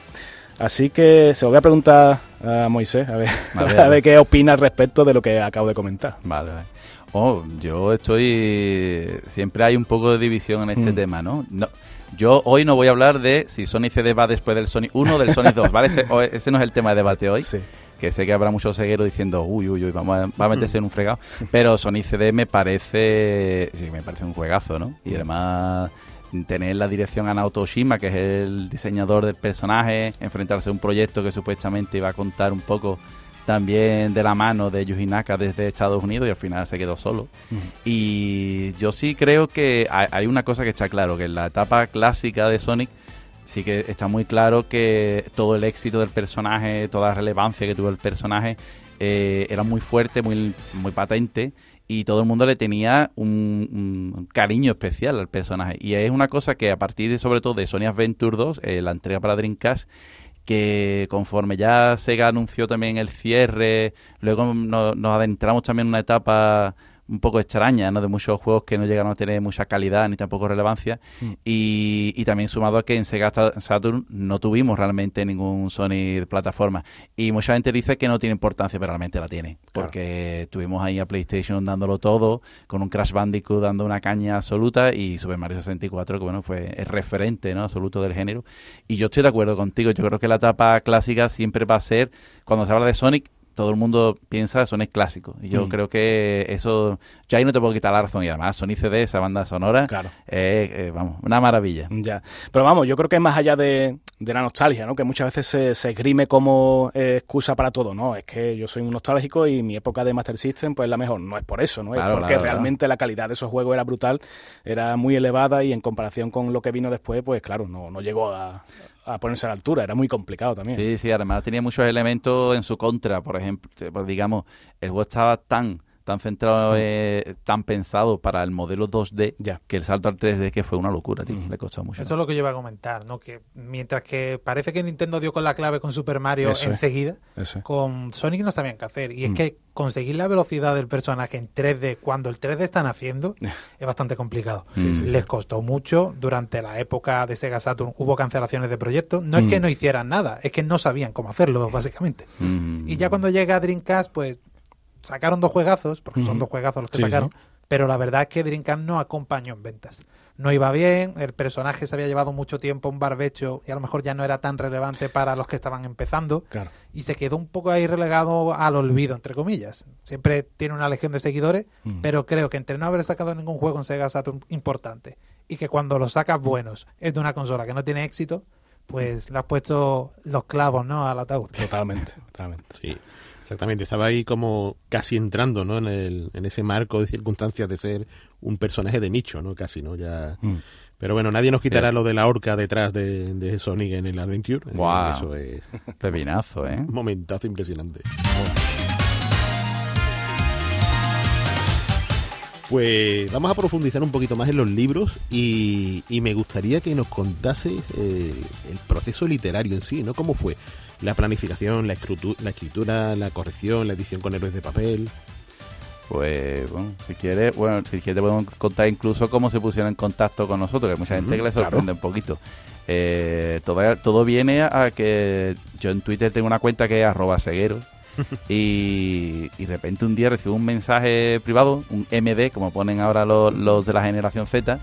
Así que se lo voy a preguntar a Moisés, a ver, *laughs* A ver, ver, a ver. qué opina al respecto de lo que acabo de comentar. Vale, vale. Oh, yo estoy. Siempre hay un poco de división en este Mm. tema, ¿no? no yo hoy no voy a hablar de si Sonic CD va después del Sonic 1 o del Sonic 2, ¿vale? Ese, o- ese no es el tema de debate hoy. Sí. Que sé que habrá muchos cegueros diciendo, uy, uy, uy, vamos a, va a meterse en un fregado. Pero Sonic CD me parece. Sí, me parece un juegazo, ¿no? Y además. Tener la dirección a Naoto Oshima, que es el diseñador del personaje, enfrentarse a un proyecto que supuestamente iba a contar un poco también de la mano de Yuji Naka desde Estados Unidos y al final se quedó solo. Y yo sí creo que hay, hay una cosa que está claro, que en la etapa clásica de Sonic sí que está muy claro que todo el éxito del personaje, toda la relevancia que tuvo el personaje eh, era muy fuerte, muy, muy patente y todo el mundo le tenía un, cariño especial al personaje. Y es una cosa que a partir de, sobre todo de Sonic Adventure 2, eh, la entrega para Dreamcast, que conforme ya Sega anunció también el cierre, luego no- nos adentramos también en una etapa un poco extraña, ¿no? De muchos juegos que no llegaron a tener mucha calidad ni tampoco relevancia. Y, y también sumado a que en Sega Sa- Saturn no tuvimos realmente ningún Sony de plataforma. Y mucha gente dice que no tiene importancia, pero realmente la tiene. Porque tuvimos ahí a PlayStation dándolo todo, con un Crash Bandicoot dando una caña absoluta y Super Mario 64, que bueno, fue el referente ¿no? absoluto del género. Y yo estoy de acuerdo contigo. Yo creo que la etapa clásica siempre va a ser, cuando se habla de Sonic, todo el mundo piensa Sonic clásico. Y yo Mm. creo que eso, yo ahí no te puedo quitar la razón. Y además, Sonic CD, esa banda sonora, Claro. eh, eh, vamos, una maravilla. Ya. Pero vamos, yo creo que es más allá de, de la nostalgia, ¿no? Que muchas veces se, se esgrime como eh, excusa para todo, ¿no? Es que yo soy un nostálgico y mi época de Master System pues es la mejor. No es por eso, ¿no? Es porque claro. realmente la calidad de esos juegos era brutal, era muy elevada y en comparación con lo que vino después, pues claro, no, no llegó a, a ponerse a la altura. Era muy complicado también. Sí, sí, además tenía muchos elementos en su contra. Por ejemplo, digamos, el juego estaba tan tan centrado, eh, tan pensado para el modelo 2D, Ya. que el salto al 3D que fue una locura, tío. Le costó mucho. Eso es lo que yo iba a comentar, ¿no? Que mientras que parece que Nintendo dio con la clave con Super Mario Eso enseguida, es. con Sonic no sabían qué hacer. Y es Mm. que conseguir la velocidad del personaje en 3D cuando el 3D están haciendo *laughs* es bastante complicado. Sí, sí, Les costó mucho. Durante la época de Sega Saturn hubo cancelaciones de proyectos. No es Mm. que no hicieran nada, es que no sabían cómo hacerlo, básicamente. Mm. Y ya cuando llega Dreamcast, pues sacaron dos juegazos, porque son dos juegazos los que Sí, sacaron, sí. pero la verdad es que Dreamcast no acompañó en ventas. No iba bien, el personaje se había llevado mucho tiempo un barbecho y a lo mejor ya no era tan relevante para los que estaban empezando Claro. y se quedó un poco ahí relegado al olvido, entre comillas. Siempre tiene una legión de seguidores, pero creo que entre no haber sacado ningún juego en Sega Saturn importante y que cuando los sacas buenos es de una consola que no tiene éxito, pues le has puesto los clavos ¿no? al ataúd. Totalmente, totalmente. Sí, exactamente. Estaba ahí como casi entrando, ¿no? En, el, en ese marco de circunstancias de ser un personaje de nicho, ¿no? Casi, ¿no? Ya. Mm. Pero bueno, nadie nos quitará lo de la horca detrás de, de Sonic en el Adventure. Guau. Eso es *laughs* Pepinazo, ¿eh? un momentazo impresionante. Pues vamos a profundizar un poquito más en los libros y, y me gustaría que nos contase eh, el proceso literario en sí, ¿no? ¿Cómo fue? La planificación, la escritura, la, escritura, la corrección, la edición con héroes de papel. Pues, bueno, si quieres, bueno, si quieres podemos contar incluso cómo se pusieron en contacto con nosotros, que mucha gente que le sorprende un poquito. Eh, todo, todo viene a que yo en Twitter tengo una cuenta que es arroba seguero y, y de repente un día recibo un mensaje privado, un MD, como ponen ahora los, los de la generación Z,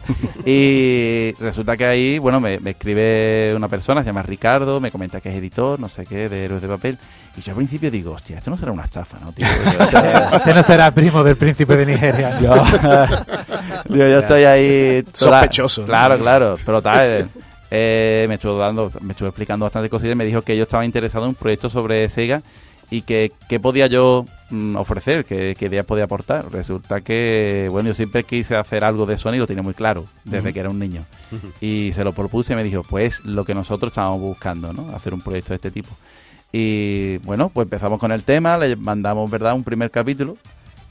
y resulta que ahí, bueno, me, me escribe una persona, se llama Ricardo, me comenta que es editor, no sé qué, de Héroes de Papel, y yo al principio digo, hostia, esto no será una estafa, ¿no, tío? *laughs* Este no será primo del príncipe de Nigeria. *laughs* yo, yo estoy ahí... toda- Sospechoso, ¿no? Claro, claro, pero tal... eh, me estuvo dando, me estuvo explicando bastante cosas y me dijo que yo estaba interesado en un proyecto sobre Sega y que qué podía yo mm, ofrecer, qué, qué ideas podía aportar. Resulta que, bueno, yo siempre quise hacer algo de Sony, lo tenía muy claro, desde que era un niño. Y se lo propuse y me dijo, pues lo que nosotros estábamos buscando, ¿no? Hacer un proyecto de este tipo. Y bueno, pues empezamos con el tema, le mandamos, ¿verdad?, un primer capítulo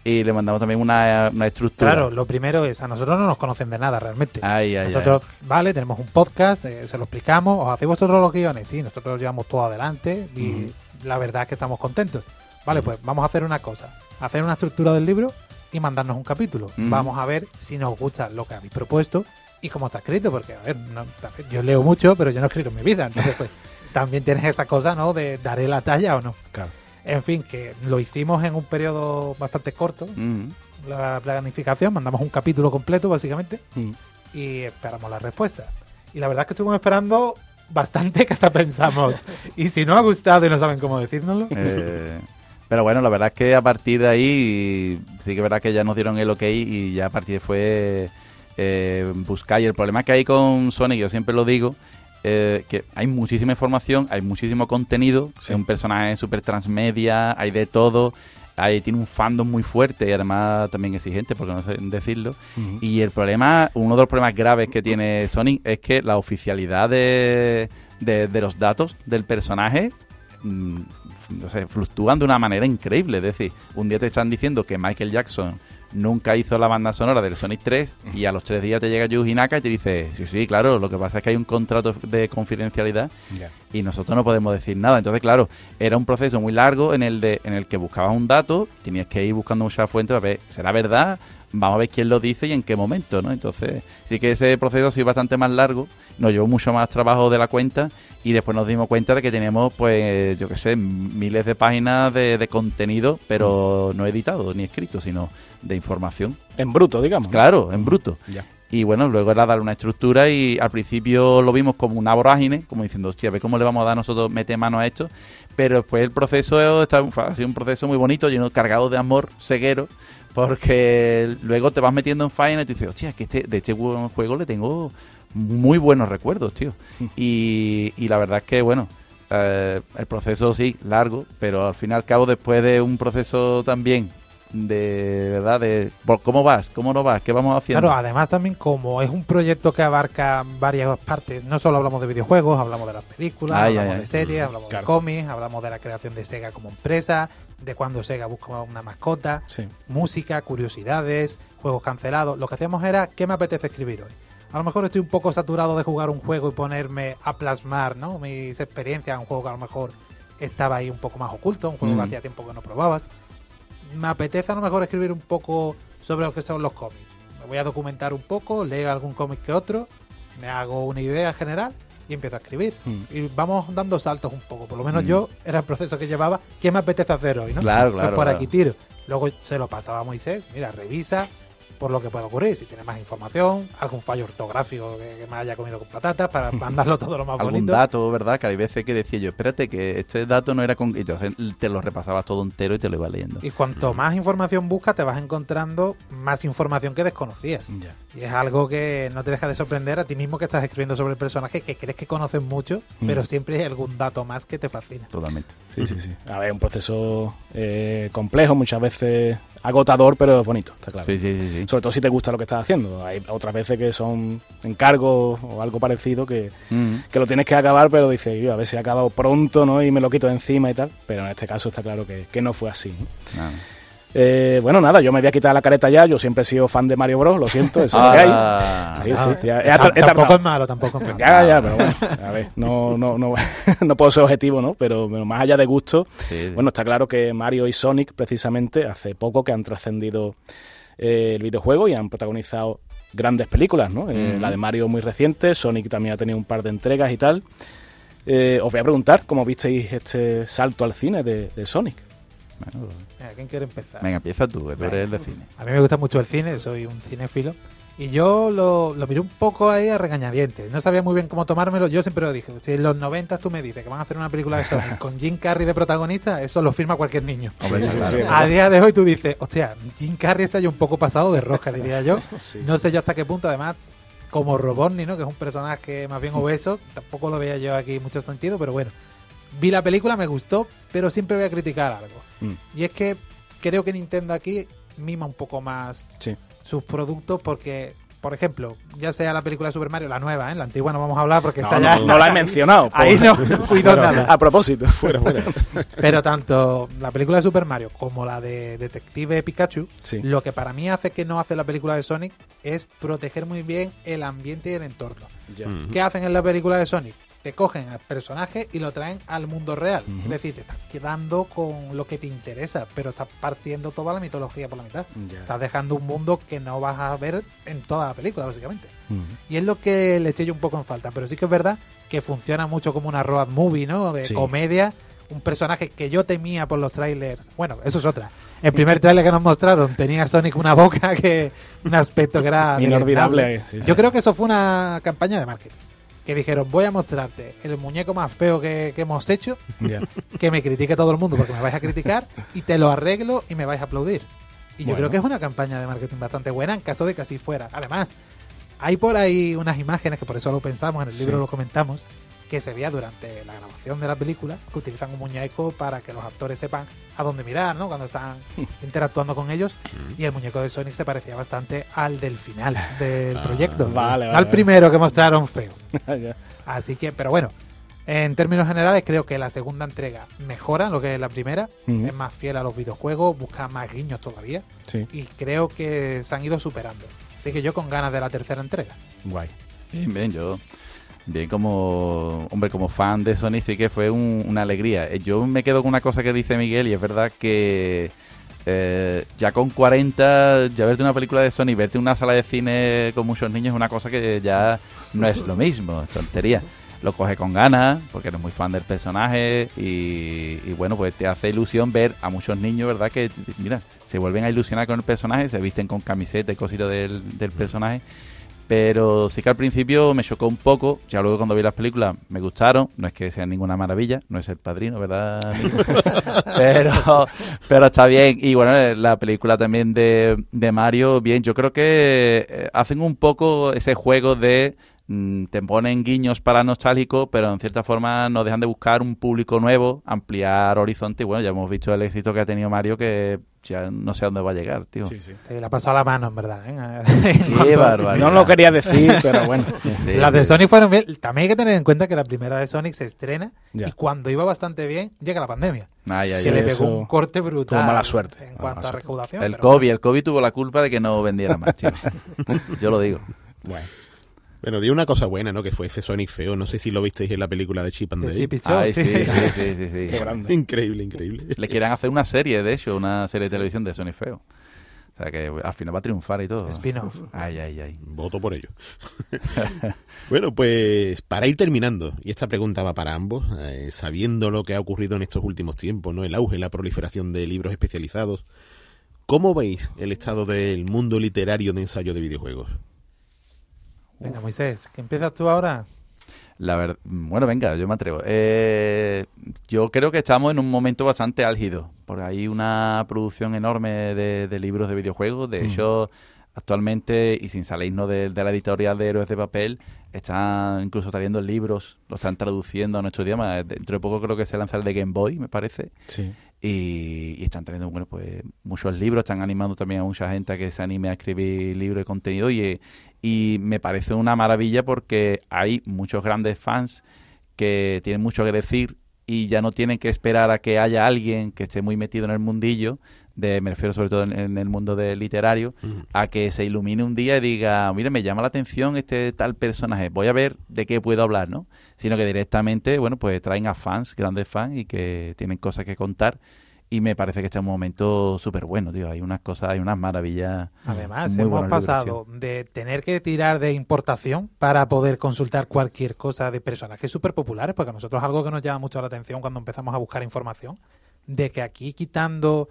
y le mandamos también una, una estructura. Claro, lo primero es, a nosotros no nos conocen de nada realmente. Ay, ay, nosotros, vale, tenemos un podcast, eh, se lo explicamos, os hacéis vosotros los guiones, sí, nosotros llevamos todo adelante y la verdad es que estamos contentos. Vale, pues vamos a hacer una cosa, hacer una estructura del libro y mandarnos un capítulo. Vamos a ver si nos gusta lo que habéis propuesto y cómo está escrito, porque, a ver, no- yo leo mucho, pero yo no he escrito en mi vida, entonces pues *laughs* también tienes esa cosa, ¿no? De daré la talla o no. Claro. En fin, que lo hicimos en un periodo bastante corto, Ujú. la planificación, mandamos un capítulo completo básicamente Mm. y esperamos la respuesta. Y la verdad es que estuvimos esperando bastante que hasta pensamos. y si no ha gustado y no saben cómo decírnoslo, Eh, pero bueno, la verdad es que a partir de ahí sí que es verdad que ya nos dieron el ok y ya a partir de fue eh, buscar. Y el problema que hay con Sonic, yo siempre lo digo, eh, que hay muchísima información, hay muchísimo contenido, es un personaje súper transmedia, hay de todo. Ahí tiene un fandom muy fuerte y además también exigente, porque no sé decirlo. Y el problema, uno de los problemas graves que tiene Sonic es que la oficialidad de, de- de los datos del personaje mm, no sé, fluctúan de una manera increíble. Es decir, un día te están diciendo que Michael Jackson nunca hizo la banda sonora del Sonic 3 y a los tres días te llega Yuji Naka y te dice, sí, sí, claro, lo que pasa es que hay un contrato de confidencialidad y nosotros no podemos decir nada. Entonces, claro, era un proceso muy largo en el de en el que buscabas un dato, tenías que ir buscando muchas fuentes a ver, ¿será verdad? Vamos a ver quién lo dice y en qué momento, ¿no? Entonces, sí que ese proceso ha sido bastante más largo, nos llevó mucho más trabajo de la cuenta y después nos dimos cuenta de que teníamos, pues, yo qué sé, miles de páginas de, de contenido, pero no editado ni escrito, sino de información. En bruto, digamos. Claro, en bruto. Ya. Y bueno, luego era darle una estructura y al principio lo vimos como una vorágine, como diciendo, hostia, a ver cómo le vamos a dar nosotros, mete mano a esto. Pero después el proceso está, ha sido un proceso muy bonito, lleno, cargado de amor ceguero, porque luego te vas metiendo en faena y te dices, hostia, es que este, de este ju- juego le tengo muy buenos recuerdos, tío. *laughs* Y, y la verdad es que, bueno, eh, el proceso sí, largo, pero al fin y al cabo, después de un proceso también de verdad, de por cómo vas, cómo no vas, qué vamos haciendo. claro, además también como es un proyecto que abarca varias partes, no solo hablamos de videojuegos, hablamos de las películas, Ay, hablamos ay, de series, hablamos Claro. de cómics, hablamos de la creación de Sega como empresa, de cuando Sega busca una mascota, Sí. música, curiosidades, juegos cancelados. Lo que hacíamos era, ¿qué me apetece escribir hoy? A lo mejor estoy un poco saturado de jugar un juego y ponerme a plasmar ¿no? mis experiencias, un juego que a lo mejor estaba ahí un poco más oculto, un juego que Mm. hacía tiempo que no probabas. Me apetece a lo mejor escribir un poco sobre lo que son los cómics. Me voy a documentar un poco, leo algún cómic que otro, me hago una idea general y empiezo a escribir. Mm. Y vamos dando saltos un poco. Por lo menos Mm. yo era el proceso que llevaba. ¿Qué me apetece hacer hoy? ¿no? Claro, Pues claro, por claro. aquí tiro. Luego se lo pasaba a Moisés. Mira, revisa por lo que puede ocurrir. Si tiene más información, algún fallo ortográfico que, que me haya comido con patatas para *laughs* mandarlo todo lo más algún bonito. dato, ¿verdad? Que hay veces que decía yo, espérate, que este dato no era con... Y entonces te lo repasabas todo entero y te lo iba leyendo. Y cuanto más información buscas, te vas encontrando más información que desconocías. Ya. Y es algo que no te deja de sorprender a ti mismo que estás escribiendo sobre el personaje, que crees que conoces mucho, Mm. pero siempre hay algún dato más que te fascina. Totalmente. Sí, sí, sí. A ver, un proceso eh, complejo, muchas veces agotador, pero bonito, está claro. Sí, sí, sí. sí. Sobre todo si te gusta lo que estás haciendo. Hay otras veces que son encargos o algo parecido que, que lo tienes que acabar, pero dices, yo a ver si he acabado pronto, ¿no? Y me lo quito de encima y tal. Pero en este caso está claro que, que no fue así. Eh, bueno, nada, yo me voy a quitar la careta ya. Yo siempre he sido fan de Mario Bros. Lo siento, eso es lo que hay. Ah. Sí, sí, ya- he he tampoco es malo, tampoco es malo. Ya, ya, pero bueno, a ver, no, no, no, *laughs* no puedo ser objetivo, ¿no? Pero, pero más allá de gusto, Sí, sí. bueno, está claro que Mario y Sonic, precisamente, hace poco que han trascendido eh, el videojuego y han protagonizado grandes películas, ¿no? Eh. La de Mario muy reciente, Sonic también ha tenido un par de entregas y tal. Eh, os voy a preguntar cómo visteis este salto al cine de, de Sonic. Bueno, Venga, ¿Quién quiere empezar? venga, empieza tú, que tú eres el de cine. A mí me gusta mucho el cine, soy un cinéfilo. Y yo lo, lo miré un poco ahí a regañadientes. No sabía muy bien cómo tomármelo. Yo siempre lo dije. Si en los 90 tú me dices que van a hacer una película de Sonic con Jim Carrey de protagonista, eso lo firma cualquier niño. Hombre, Sí, está sí, claro. sí. A día de hoy tú dices, hostia, Jim Carrey está ya un poco pasado de rosca, diría yo. *laughs* No sé yo hasta qué punto, además, como Robotnik, ¿no? Que es un personaje más bien *laughs* obeso, tampoco lo veía yo aquí mucho sentido, pero bueno. Vi la película, me gustó, pero siempre voy a criticar algo. Mm. Y es que creo que Nintendo aquí mima un poco más Sí. sus productos porque, por ejemplo, ya sea la película de Super Mario, la nueva, ¿eh? la antigua no vamos a hablar porque No, esa ya... no, no la he *laughs* mencionado. Ahí no *laughs* cuido nada. A propósito. *laughs* Fuera, fuera. Pero tanto la película de Super Mario como la de Detective Pikachu, Sí. lo que para mí hace que no hace la película de Sonic es proteger muy bien el ambiente y el entorno. Ya. ¿Qué hacen en la película de Sonic? Te cogen al personaje y lo traen al mundo real. Es decir, te estás quedando con lo que te interesa, pero estás partiendo toda la mitología por la mitad. Estás dejando un mundo que no vas a ver en toda la película, básicamente. Y es lo que le eché yo un poco en falta. Pero sí que es verdad que funciona mucho como una road movie, ¿no? De Sí. comedia. Un personaje que yo temía por los trailers. Bueno, eso es otra. El primer trailer que nos mostraron tenía Sonic una boca *laughs* que. Un aspecto que era. Inolvidable, deleznable. sí, sí. Yo creo que eso fue una campaña de marketing. Que dijeron, voy a mostrarte el muñeco más feo que, que hemos hecho, que me critique todo el mundo porque me vais a criticar, y te lo arreglo y me vais a aplaudir. Y yo creo que es una campaña de marketing bastante buena en caso de que así fuera. Además, hay por ahí unas imágenes que por eso lo pensamos, en el Sí. libro lo comentamos, que se veía durante la grabación de la película, que utilizan un muñeco para que los actores sepan a dónde mirar, ¿no? Cuando están *laughs* interactuando con ellos. Y el muñeco de Sonic se parecía bastante al del final *laughs* del Ah, proyecto. vale, vale, al vale. primero que mostraron feo. *laughs* Ya. Así que, pero bueno, en términos generales creo que la segunda entrega mejora lo que es la primera, es más fiel a los videojuegos, busca más guiños todavía Sí. y creo que se han ido superando. Así que yo con ganas de la tercera entrega. Guay. Bien, bien, yo. Bien, como hombre, como fan de Sony sí que fue un- una alegría. Eh, Yo me quedo con una cosa que dice Miguel y es verdad que eh, ya con 40, ya verte una película de Sony, verte una sala de cine con muchos niños es una cosa que ya no es lo mismo, es tontería. Lo coge con ganas, porque eres muy fan del personaje y, y bueno, pues te hace ilusión ver a muchos niños, ¿verdad? Que, mira, se vuelven a ilusionar con el personaje, se visten con camiseta y cositas del, del personaje. Pero sí que al principio me chocó un poco. Ya luego cuando vi las películas me gustaron. No es que sean ninguna maravilla. No es el padrino, ¿verdad? amigo? *laughs* pero, pero está bien. Y bueno, eh, la película también de, de Mario, bien. Yo creo que eh, hacen un poco ese juego de te ponen guiños para nostálgico, pero en cierta forma no dejan de buscar un público nuevo, ampliar horizonte. Y bueno, ya hemos visto el éxito que ha tenido Mario, que ya no sé a dónde va a llegar, tío. Sí, sí. Se le ha pasado la mano, en verdad. ¿eh? *laughs* Qué barbaridad. No lo quería decir, *laughs* pero bueno. sí. Sí, Las de. Sonic fueron bien. También hay que tener en cuenta que la primera de Sonic se estrena Ya. y cuando iba bastante bien llega la pandemia. Ay, ay, ay. le pegó un corte brutal. tuvo mala suerte. En cuanto a recaudación. El COVID, el COVID tuvo la culpa de que no vendiera más, tío. *laughs* Yo lo digo. Bueno. Bueno, dio una cosa buena, ¿no? Que fue ese Sonic feo. No sé si lo visteis en la película de Chip and Dale. Chip Ay, sí, sí, sí. sí, sí. *laughs* Increíble, increíble. Le quieren hacer una serie, de hecho, una serie de televisión de Sony Feo. O sea que al final va a triunfar y todo. Spin-off. Ay, ay, ay. Voto por ello. *laughs* bueno, pues para ir terminando, y esta pregunta va para ambos, eh, sabiendo lo que ha ocurrido en estos últimos tiempos, ¿no? El auge, la proliferación de libros especializados. ¿Cómo veis el estado del mundo literario de ensayo de videojuegos? Venga, Moisés, que empiezas tú ahora. La verdad, bueno, venga, yo me atrevo. Eh, yo creo que estamos en un momento bastante álgido. Por ahí una producción enorme de, de libros de videojuegos. De hecho, actualmente, y sin salirnos de, de la editorial de Héroes de Papel, están incluso trayendo libros, lo están traduciendo a nuestro idioma. Dentro de poco creo que se lanza el de Game Boy, me parece. Sí. Y, están trayendo bueno pues muchos libros están animando también a mucha gente a que se anime a escribir libros de contenido y, y me parece una maravilla porque hay muchos grandes fans que tienen mucho que decir y ya no tienen que esperar a que haya alguien que esté muy metido en el mundillo de, me refiero sobre todo en, el mundo del literario, a que se ilumine un día y diga, mire, me llama la atención este tal personaje, voy a ver de qué puedo hablar, ¿no? Sino que directamente, bueno, pues traen a fans, grandes fans y que tienen cosas que contar y me parece que este es un momento súper bueno, tío. Hay unas cosas, hay unas maravillas. Además, hemos pasado de tener que tirar de importación para poder consultar cualquier cosa de personajes súper populares, porque a nosotros es algo que nos llama mucho la atención cuando empezamos a buscar información, de que aquí quitando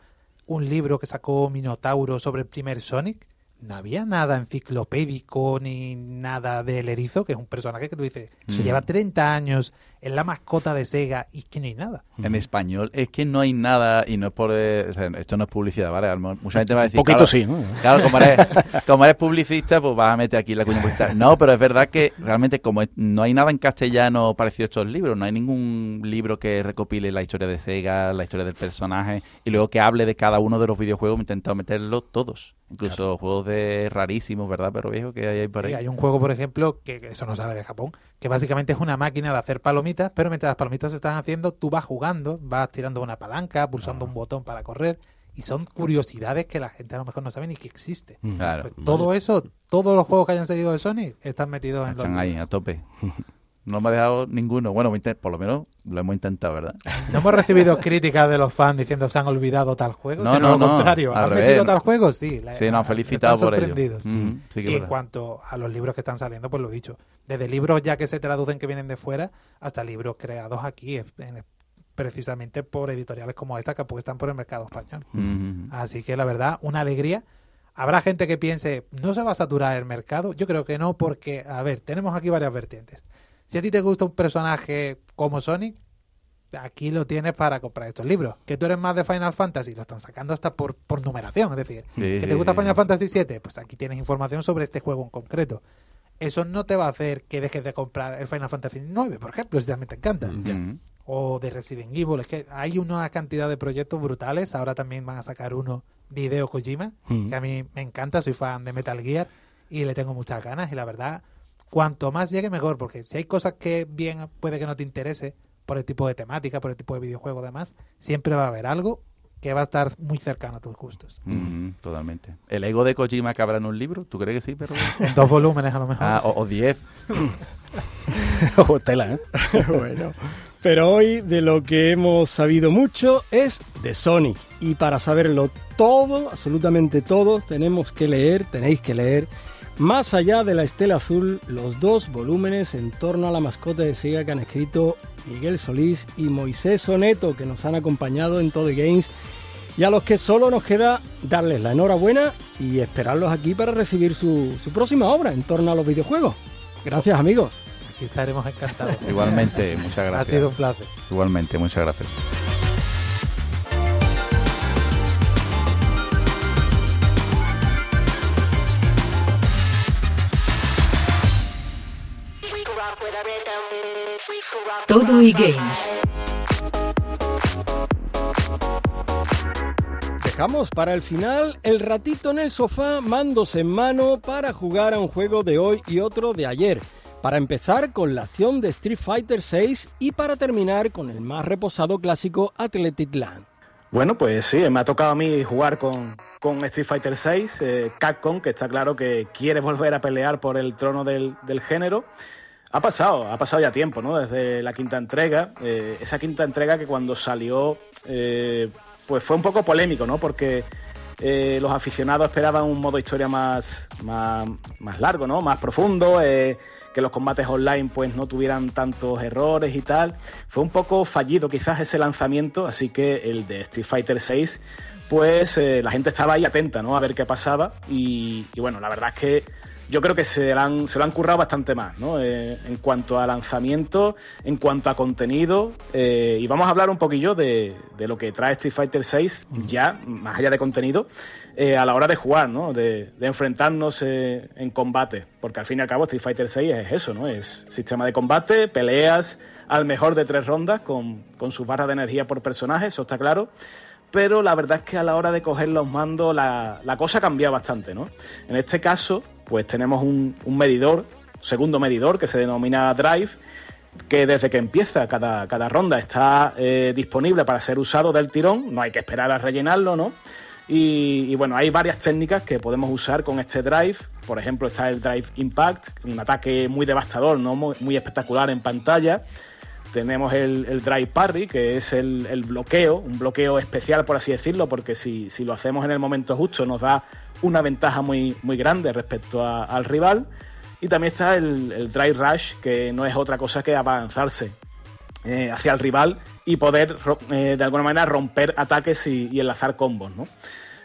un libro que sacó Minotauro sobre el primer Sonic, no había nada enciclopédico ni nada del erizo, que es un personaje que tú dices, se lleva 30 años es la mascota de Sega y que no hay nada. En español es que no hay nada y no es por... Eh, esto no es publicidad, ¿vale? Mucha gente va a decir... Un poquito sí, ¿no? Claro, como eres, *laughs* como eres, publicista, pues vas a meter aquí la cuña publicitaria. No, pero es verdad que realmente como no hay nada en castellano parecido a estos libros, no hay ningún libro que recopile la historia de Sega, la historia del personaje y luego que hable de cada uno de los videojuegos, he intentado meterlo todos. Incluso juegos de rarísimos, ¿verdad? Pero viejo que hay por ahí. hay un juego, por ejemplo, que eso no sale de Japón, que básicamente es una máquina de hacer palomitas, pero mientras las palomitas se están haciendo, tú vas jugando, vas tirando una palanca, pulsando un botón para correr, y son curiosidades que la gente a lo mejor no sabe ni que existe. Mm. Claro. Pues todo eso, todos los juegos que hayan salido de Sony están metidos en Están ahí, a tope. *laughs* No me ha dejado ninguno. Bueno, por lo menos lo hemos intentado, ¿verdad? *laughs* No hemos recibido críticas de los fans diciendo que se han olvidado tal juego. No, no, lo contrario. ¿Han metido tal juego? Sí. Sí, nos han felicitado por ello. y en cuanto a los libros que están saliendo, pues lo he dicho. Desde libros ya que se traducen que vienen de fuera hasta libros creados aquí, precisamente por editoriales como esta que apuestan por el mercado español. Así que la verdad, una alegría. Habrá gente que piense, ¿no se va a saturar el mercado? Yo creo que no, porque, a ver, tenemos aquí varias vertientes. Si a ti te gusta un personaje como Sonic, aquí lo tienes para comprar estos libros. Que tú eres más de Final Fantasy, lo están sacando hasta por, por numeración. Es decir, que te gusta Final Fantasy VII, pues aquí tienes información sobre este juego en concreto. Eso no te va a hacer que dejes de comprar el Final Fantasy IX, por ejemplo, si también te encanta. O de Resident Evil. Es que hay una cantidad de proyectos brutales. Ahora también van a sacar uno de Hideo Kojima, que a mí me encanta. Soy fan de Metal Gear y le tengo muchas ganas. Y la verdad, cuanto más llegue mejor, porque si hay cosas que bien puede que no te interese por el tipo de temática, por el tipo de videojuego demás, siempre va a haber algo que va a estar muy cercano a tus gustos. totalmente. ¿El ego de Kojima cabrá en un libro? ¿Tú crees que sí? Pero... *laughs* en dos volúmenes a lo mejor. Ah, o, diez. *laughs* o tela, ¿eh? *laughs* bueno. Pero hoy de lo que hemos sabido mucho es de Sony. Y para saberlo todo, absolutamente todo, tenemos que leer, tenéis que leer más allá de la estela azul, los dos volúmenes en torno a la mascota de Sega que han escrito Miguel Solís y Moisés Soneto, que nos han acompañado en todo Games, y a los que solo nos queda darles la enhorabuena y esperarlos aquí para recibir su, su próxima obra en torno a los videojuegos. Gracias, amigos. Aquí estaremos encantados. Igualmente, muchas gracias. *laughs* Ha sido un placer. Igualmente, muchas gracias. Todo y Games. Dejamos para el final el ratito en el sofá, mandos en mano para jugar a un juego de hoy y otro de ayer. Para empezar con la acción de Street Fighter VI y para terminar con el más reposado clásico Athletic Land. Bueno, pues sí, me ha tocado a mí jugar con, Street Fighter VI, eh, Capcom, que está claro que quiere volver a pelear por el trono del, del género. Ha pasado, ha pasado ya tiempo, ¿no? Desde la quinta entrega, eh, esa quinta entrega que cuando salió, eh, pues fue un poco polémico, ¿no? Porque eh, los aficionados esperaban un modo historia más, más, largo, ¿no? Más profundo, que los combates online pues no tuvieran tantos errores y tal. Fue un poco fallido quizás ese lanzamiento, así que el de Street Fighter VI pues la gente estaba ahí atenta, ¿no? A ver qué pasaba y, y bueno, la verdad es que yo creo que se, lo han, se lo han currado bastante más, ¿no? Eh, en cuanto a lanzamiento, en cuanto a contenido. Eh, y vamos a hablar un poquillo de, lo que trae Street Fighter VI, ya, más allá de contenido, eh, a la hora de jugar, ¿no? De, enfrentarnos en combate. Porque al fin y al cabo Street Fighter VI es eso, ¿no? Es sistema de combate, peleas al mejor de tres rondas con, con sus barras de energía por personaje, eso está claro pero la verdad es que a la hora de coger los mandos la, la cosa cambia bastante, ¿no? En este caso, pues tenemos un, medidor, segundo medidor que se denomina Drive, que desde que empieza cada, ronda está eh, disponible para ser usado del tirón, no hay que esperar a rellenarlo, ¿no? Y, bueno, hay varias técnicas que podemos usar con este drive. Por ejemplo, está el drive impact, un ataque muy devastador, ¿no? muy, espectacular en pantalla. Tenemos el, drive parry, que es el, bloqueo, un bloqueo especial, por así decirlo, porque si, lo hacemos en el momento justo nos da una ventaja muy, muy grande respecto al rival. Y también está el, drive rush, que no es otra cosa que avanzarse eh, hacia el rival y poder eh, de alguna manera romper ataques y, enlazar combos, ¿no?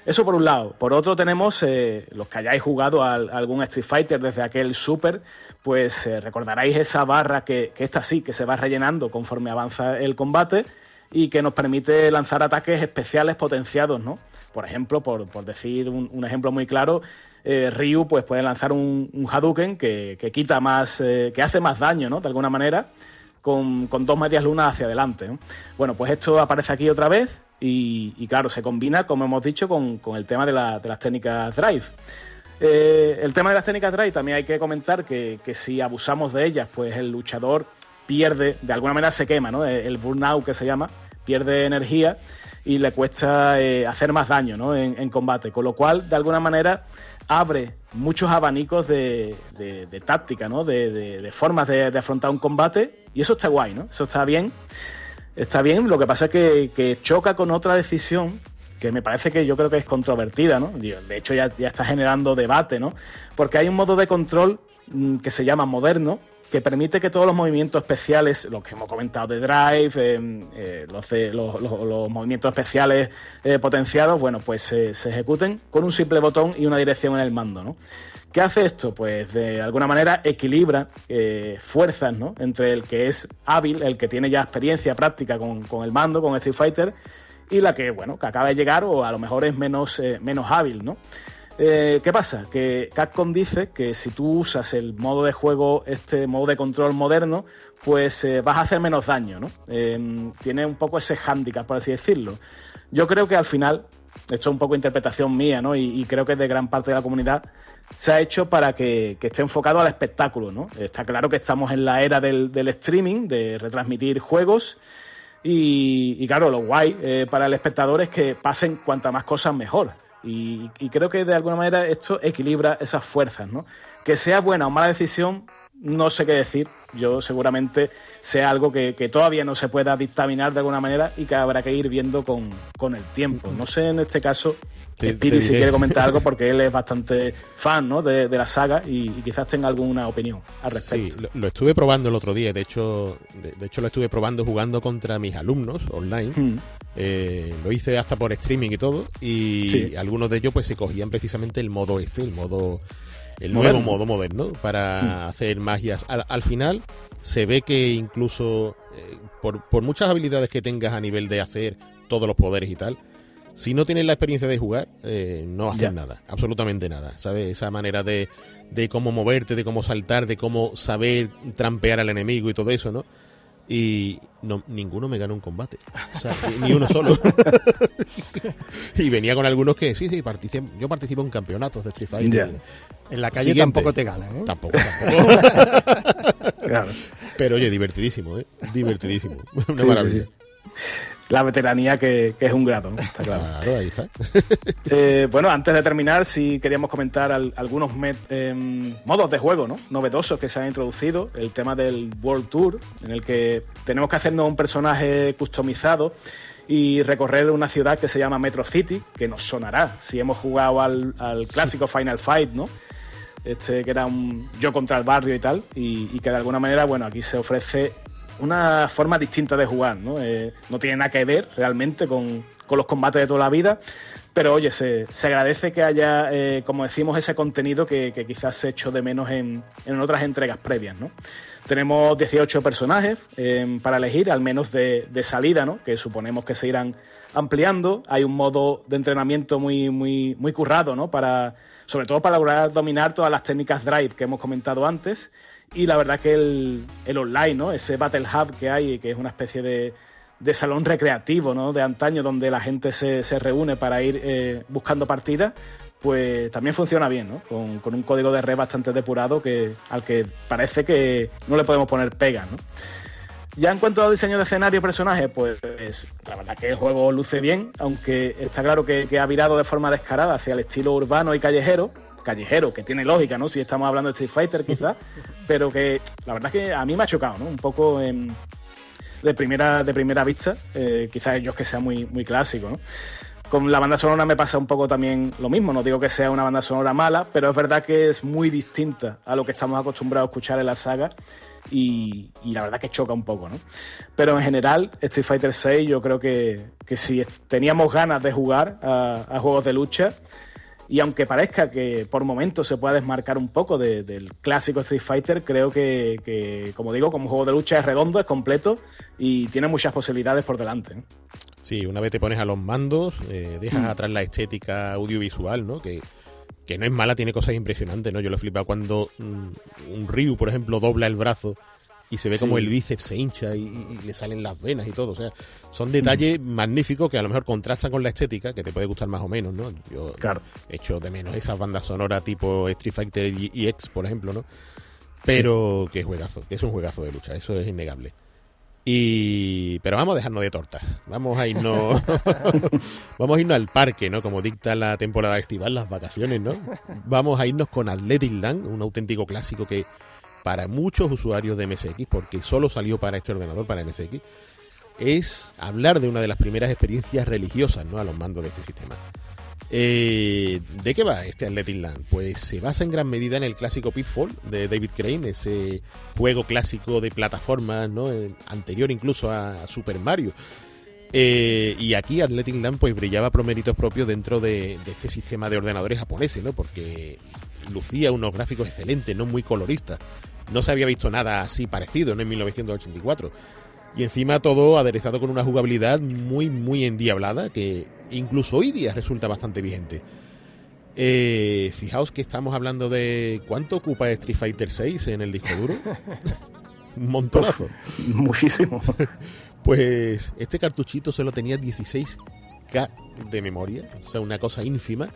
Eso por un lado. Por otro tenemos, eh, los que hayáis jugado a, algún Street Fighter desde aquel Super, pues recordaréis esa barra que, que esta sí, que se va rellenando conforme avanza el combate y que nos permite lanzar ataques especiales potenciados, ¿no? Por ejemplo, por, decir un, ejemplo muy claro, Ryu pues puede lanzar un, Hadouken que, que, quita más, que hace más daño, ¿no? De alguna manera, con, dos medias lunas hacia adelante. Bueno, pues esto aparece aquí otra vez y, claro, se combina, como hemos dicho, con, el tema de, las técnicas drive. Eh, el tema de las técnicas drive también hay que comentar que, si abusamos de ellas, pues el luchador pierde, de alguna manera se quema, ¿no? El burnout que se llama, pierde energía y le cuesta eh, hacer más daño en, combate. Con lo cual, de alguna manera, abre muchos abanicos de, táctica, ¿no? de, formas de, afrontar un combate y eso está guay, ¿no? Eso está bien. Está bien, lo que pasa es que, choca con otra decisión que me parece que yo creo que es controvertida, ¿no? De hecho ya, ya está generando debate, ¿no? Porque hay un modo de control mm, que se llama moderno, que permite que todos los movimientos especiales, los que hemos comentado de Drive, eh, eh, los, movimientos especiales eh, potenciados, bueno, pues se ejecuten con un simple botón y una dirección en el mando, ¿no? ¿Qué hace esto? Pues de alguna manera equilibra fuerzas, ¿no? Entre el que es hábil, el que tiene ya experiencia práctica con, el mando, con Street Fighter, y la que, bueno, que acaba de llegar o a lo mejor es menos, menos hábil, ¿no? Eh, ¿Qué pasa? Que Capcom dice que si tú usas el modo de juego, este modo de control moderno, pues eh, vas a hacer menos daño, ¿no? Eh, tiene un poco ese hándicap, por así decirlo. Yo creo que al final, esto es un poco interpretación mía, ¿no? Y, creo que de gran parte de la comunidad se ha hecho para que, esté enfocado al espectáculo, ¿no? Está claro que estamos en la era del, streaming, de retransmitir juegos. Y, claro, lo guay para el espectador es que pasen cuanta más cosas mejor. Y, creo que de alguna manera esto equilibra esas fuerzas, ¿no? Que sea buena o mala decisión, no sé qué decir. Yo seguramente sea algo que, todavía no se pueda dictaminar de alguna manera y que habrá que ir viendo con, el tiempo. No sé en este caso, Piri si quiere comentar algo porque él es *laughs* bastante fan ¿no? de, la saga y, quizás tenga alguna opinión al respecto. Sí, lo, estuve probando el otro día. De hecho, de, hecho lo estuve probando jugando contra mis alumnos online. Hmm. Eh, lo hice hasta por streaming y todo. Y algunos de ellos pues se cogían precisamente el modo este, el modo el nuevo modo moderno para hmm. hacer magias. Al, final se ve que incluso eh, por, muchas habilidades que tengas a nivel de hacer todos los poderes y tal, si no tienes la experiencia de jugar, eh, no haces nada, absolutamente nada. ¿Sabes? Esa manera de, de cómo moverte, de cómo saltar, de cómo saber trampear al enemigo y todo eso, ¿no? Y no, ninguno me ganó un combate. O sea, ni uno solo. *laughs* y venía con algunos que, sí, sí, yo participo en campeonatos de Street Fighter. En la calle tampoco te ganan, ¿eh? Tampoco, tampoco. *laughs* Pero oye, divertidísimo, ¿eh? Divertidísimo. Una maravilla la veteranía que, es un grado, Está claro. ahí está. *laughs* Eh, bueno, antes de terminar, sí queríamos comentar algunos em, modos de juego ¿no? novedosos que se han introducido. El tema del World Tour, en el que tenemos que hacernos un personaje customizado y recorrer una ciudad que se llama Metro City, que nos sonará si hemos jugado al, clásico Final Fight, ¿no? Este que era un yo contra el barrio y tal, y, y que de alguna manera, bueno, aquí se ofrece una forma distinta de jugar, ¿no? Eh, no tiene nada que ver realmente con, los combates de toda la vida, pero oye, se, agradece que haya, eh, como decimos, ese contenido que, quizás se echó de menos en, otras entregas previas, ¿no? Tenemos 18 personajes eh, para elegir, al menos de, salida, ¿no? Que suponemos que se irán ampliando. Hay un modo de entrenamiento muy, muy, muy currado, ¿no? Para, sobre todo para lograr dominar todas las técnicas drive que hemos comentado antes y la verdad que el, el online, ¿no? Ese Battle Hub que hay, que es una especie de, de salón recreativo, ¿no? De antaño, donde la gente se, se reúne para ir eh, buscando partidas, pues también funciona bien, ¿no? Con, con, un código de red bastante depurado que, al que parece que no le podemos poner pega, ¿no? Ya en cuanto a diseño de escenario y personajes, pues la verdad que el juego luce bien, aunque está claro que, ha virado de forma descarada hacia el estilo urbano y callejero, callejero, que tiene lógica, ¿no? Si estamos hablando de Street Fighter quizás, *laughs* pero que la verdad es que a mí me ha chocado, ¿no? Un poco de primera de primera vista, eh, quizás ellos que sea muy, muy clásico, ¿no? Con la banda sonora me pasa un poco también lo mismo, no digo que sea una banda sonora mala, pero es verdad que es muy distinta a lo que estamos acostumbrados a escuchar en la saga y, la verdad que choca un poco, ¿no? Pero en general, Street Fighter VI yo creo que, si teníamos ganas de jugar a, juegos de lucha, y aunque parezca que por momentos se pueda desmarcar un poco del clásico Street Fighter, creo que, como digo, como juego de lucha es redondo, es completo y tiene muchas posibilidades por delante. Sí, una vez te pones a los mandos, eh, dejas mm. atrás la estética audiovisual, ¿no? Que, que no es mala, tiene cosas impresionantes, ¿no? Yo lo he flipado cuando mm, un Ryu, por ejemplo, dobla el brazo y se ve como el bíceps se hincha y, le salen las venas y todo. O sea, son detalles magníficos que a lo mejor contrastan con la estética, que te puede gustar más o menos, ¿no? Yo claro. echo de menos esas bandas sonoras tipo Street Fighter y X, por ejemplo, ¿no? Pero que juegazo, que es un juegazo de lucha, eso es innegable. Y pero vamos a dejarnos de tortas. Vamos a irnos *laughs* vamos a irnos al parque, ¿no? Como dicta la temporada estival, las vacaciones, ¿no? Vamos a irnos con Athletic Land, un auténtico clásico que para muchos usuarios de MSX, porque solo salió para este ordenador, para MSX, es hablar de una de las primeras experiencias religiosas, ¿no? A los mandos de este sistema. Eh, ¿De qué va este Athletic Land? Pues se basa en gran medida en el clásico Pitfall de David Crane, ese juego clásico de plataformas, ¿no? Eh, anterior incluso a Super Mario. Eh, y aquí Athletic Land pues brillaba por méritos propios dentro de, este sistema de ordenadores japoneses, ¿no? Porque lucía unos gráficos excelentes, no muy coloristas. No se había visto nada así parecido en 1984. Y encima todo aderezado con una jugabilidad muy, muy endiablada que incluso hoy día resulta bastante vigente. Eh, fijaos que estamos hablando de cuánto ocupa Street Fighter 6 en el disco duro. *laughs* Un montonazo. muchísimo. *laughs* Pues este cartuchito solo tenía 16K de memoria, o sea, una cosa ínfima.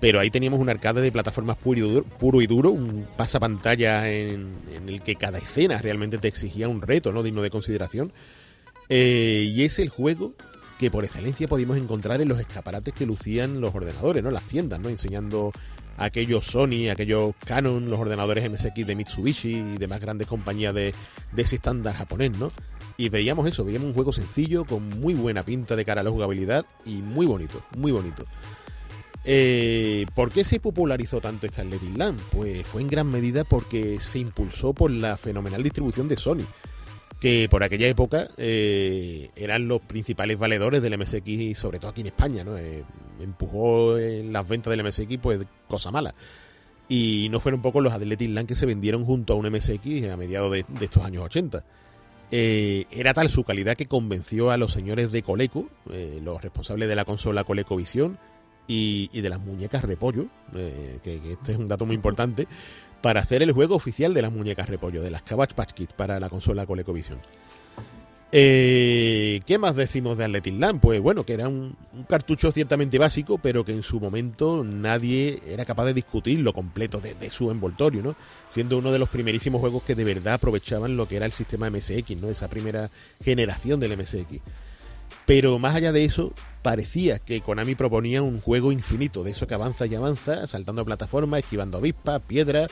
Pero ahí teníamos un arcade de plataformas puro y duro, un pasapantalla en, en el que cada escena realmente te exigía un reto no digno de consideración. Eh, y es el juego que por excelencia podíamos encontrar en los escaparates que lucían los ordenadores, ¿no? Las tiendas, ¿no? Enseñando aquellos Sony, aquellos Canon, los ordenadores MSX de Mitsubishi y demás grandes compañías de, de ese estándar japonés, ¿no? Y veíamos eso, veíamos un juego sencillo, con muy buena pinta de cara a la jugabilidad y muy bonito, muy bonito. Eh, ¿Por qué se popularizó tanto esta Athletic Land? Pues fue en gran medida porque se impulsó por la fenomenal distribución de Sony, que por aquella época eh, eran los principales valedores del MSX, sobre todo aquí en España, ¿no? Eh, empujó en las ventas del MSX, pues cosa mala. Y no fueron pocos los Athletic Land que se vendieron junto a un MSX a mediados de, estos años 80. era tal su calidad que convenció a los señores de Coleco, los responsables de la consola ColecoVision, y, de las muñecas repollo, eh, que, este es un dato muy importante, para hacer el juego oficial de las muñecas repollo, de las Cabbage Patch Kids para la consola ColecoVision. Eh, ¿Qué más decimos de Athletic Land? Pues bueno, que era un, cartucho ciertamente básico, pero que en su momento nadie era capaz de discutir lo completo de, de, su envoltorio, ¿no? Siendo uno de los primerísimos juegos que de verdad aprovechaban lo que era el sistema MSX, ¿no? Esa primera generación del MSX. Pero más allá de eso, parecía que Konami proponía un juego infinito, de eso que avanza y avanza, saltando plataformas, esquivando avispas, piedras,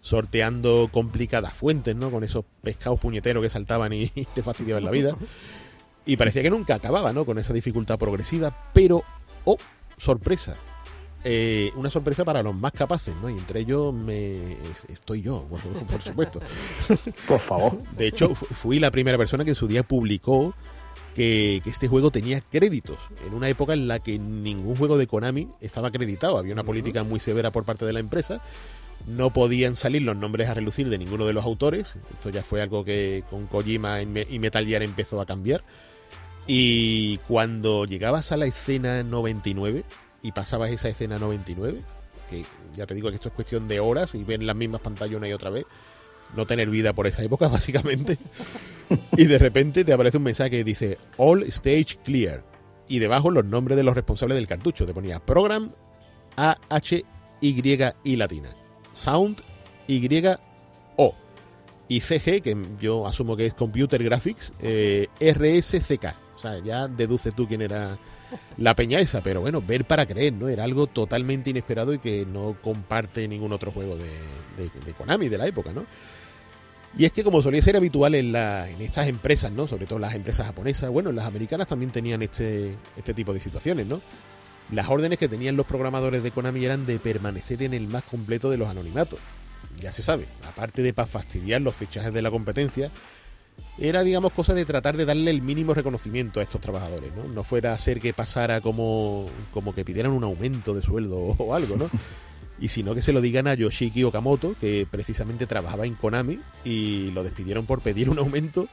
sorteando complicadas fuentes, ¿no? Con esos pescados puñeteros que saltaban y, *laughs* te fastidiaban la vida. Y parecía que nunca acababa, ¿no? Con esa dificultad progresiva, pero, oh, sorpresa. Eh, una sorpresa para los más capaces, ¿no? Y entre ellos me estoy yo, *laughs* por supuesto. Por favor. De hecho, fui la primera persona que en su día publicó que, este juego tenía créditos, en una época en la que ningún juego de Konami estaba acreditado, había una política muy severa por parte de la empresa, no podían salir los nombres a relucir de ninguno de los autores, esto ya fue algo que con Kojima y Metal Gear empezó a cambiar, y cuando llegabas a la escena 99 y pasabas esa escena 99, que ya te digo que esto es cuestión de horas y ven las mismas pantallas una y otra vez, no tener vida por esa época, *laughs* básicamente. y de repente te aparece un mensaje que dice All Stage Clear. Y debajo los nombres de los responsables del cartucho. Te ponía Program A, H, Y y latina. Sound Y, O. y CG, que yo asumo que es Computer Graphics, eh, RSCK. O sea, ya deduces tú quién era la peña esa, pero bueno, ver para creer, ¿no? Era algo totalmente inesperado y que no comparte ningún otro juego de, de Konami de la época, ¿no? Y es que como solía ser habitual en, la, en estas empresas, ¿no? Sobre todo las empresas japonesas, bueno, las americanas también tenían este, este tipo de situaciones, ¿no? Las órdenes que tenían los programadores de Konami eran de permanecer en el más completo de los anonimatos. Ya se sabe, aparte de para fastidiar los fichajes de la competencia, era, digamos, cosa de tratar de darle el mínimo reconocimiento a estos trabajadores, ¿no? No fuera a ser que pasara como, como que pidieran un aumento de sueldo o algo, ¿no? *laughs* y sino que se lo digan a Yoshiki Okamoto, que precisamente trabajaba en Konami y lo despidieron por pedir un aumento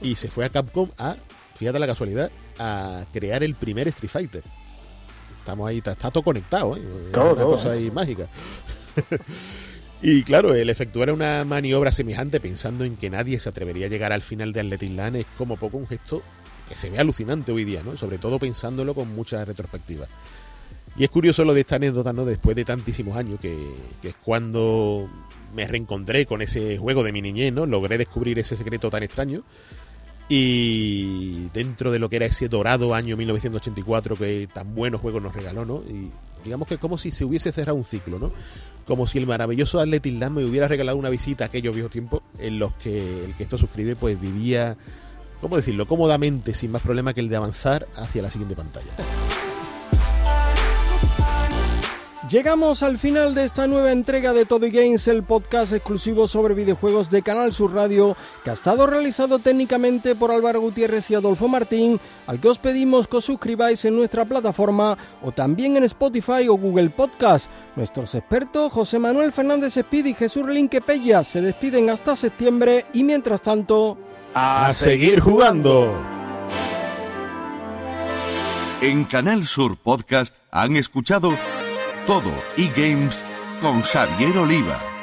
y se fue a Capcom a, fíjate la casualidad, a crear el primer Street Fighter. Estamos ahí, está, todo conectado, ¿eh? Todo, una cosa ¿eh? ahí mágica. *laughs* y claro, el efectuar una maniobra semejante pensando en que nadie se atrevería a llegar al final de Athletic Land es como poco un gesto que se ve alucinante hoy día, ¿no? Sobre todo pensándolo con mucha retrospectiva. Y es curioso lo de esta anécdota, ¿no? Después de tantísimos años, que, es cuando me reencontré con ese juego de mi niñez, ¿no? Logré descubrir ese secreto tan extraño. Y dentro de lo que era ese dorado año 1984 que tan buenos juegos nos regaló, ¿no? Y digamos que es como si se hubiese cerrado un ciclo, ¿no? Como si el maravilloso Athletic Land me hubiera regalado una visita a aquellos viejos tiempos en los que el que esto suscribe pues vivía, ¿cómo decirlo?, cómodamente, sin más problema que el de avanzar hacia la siguiente pantalla. Llegamos al final de esta nueva entrega de Todo Games, el podcast exclusivo sobre videojuegos de Canal Sur Radio, que ha estado realizado técnicamente por Álvaro Gutiérrez y Adolfo Martín, al que os pedimos que os suscribáis en nuestra plataforma o también en Spotify o Google Podcast. Nuestros expertos José Manuel Fernández Espíritu y Jesús Relinque Pella se despiden hasta septiembre y mientras tanto... ¡A seguir jugando! En Canal Sur Podcast han escuchado todo eGames con Javier Oliva.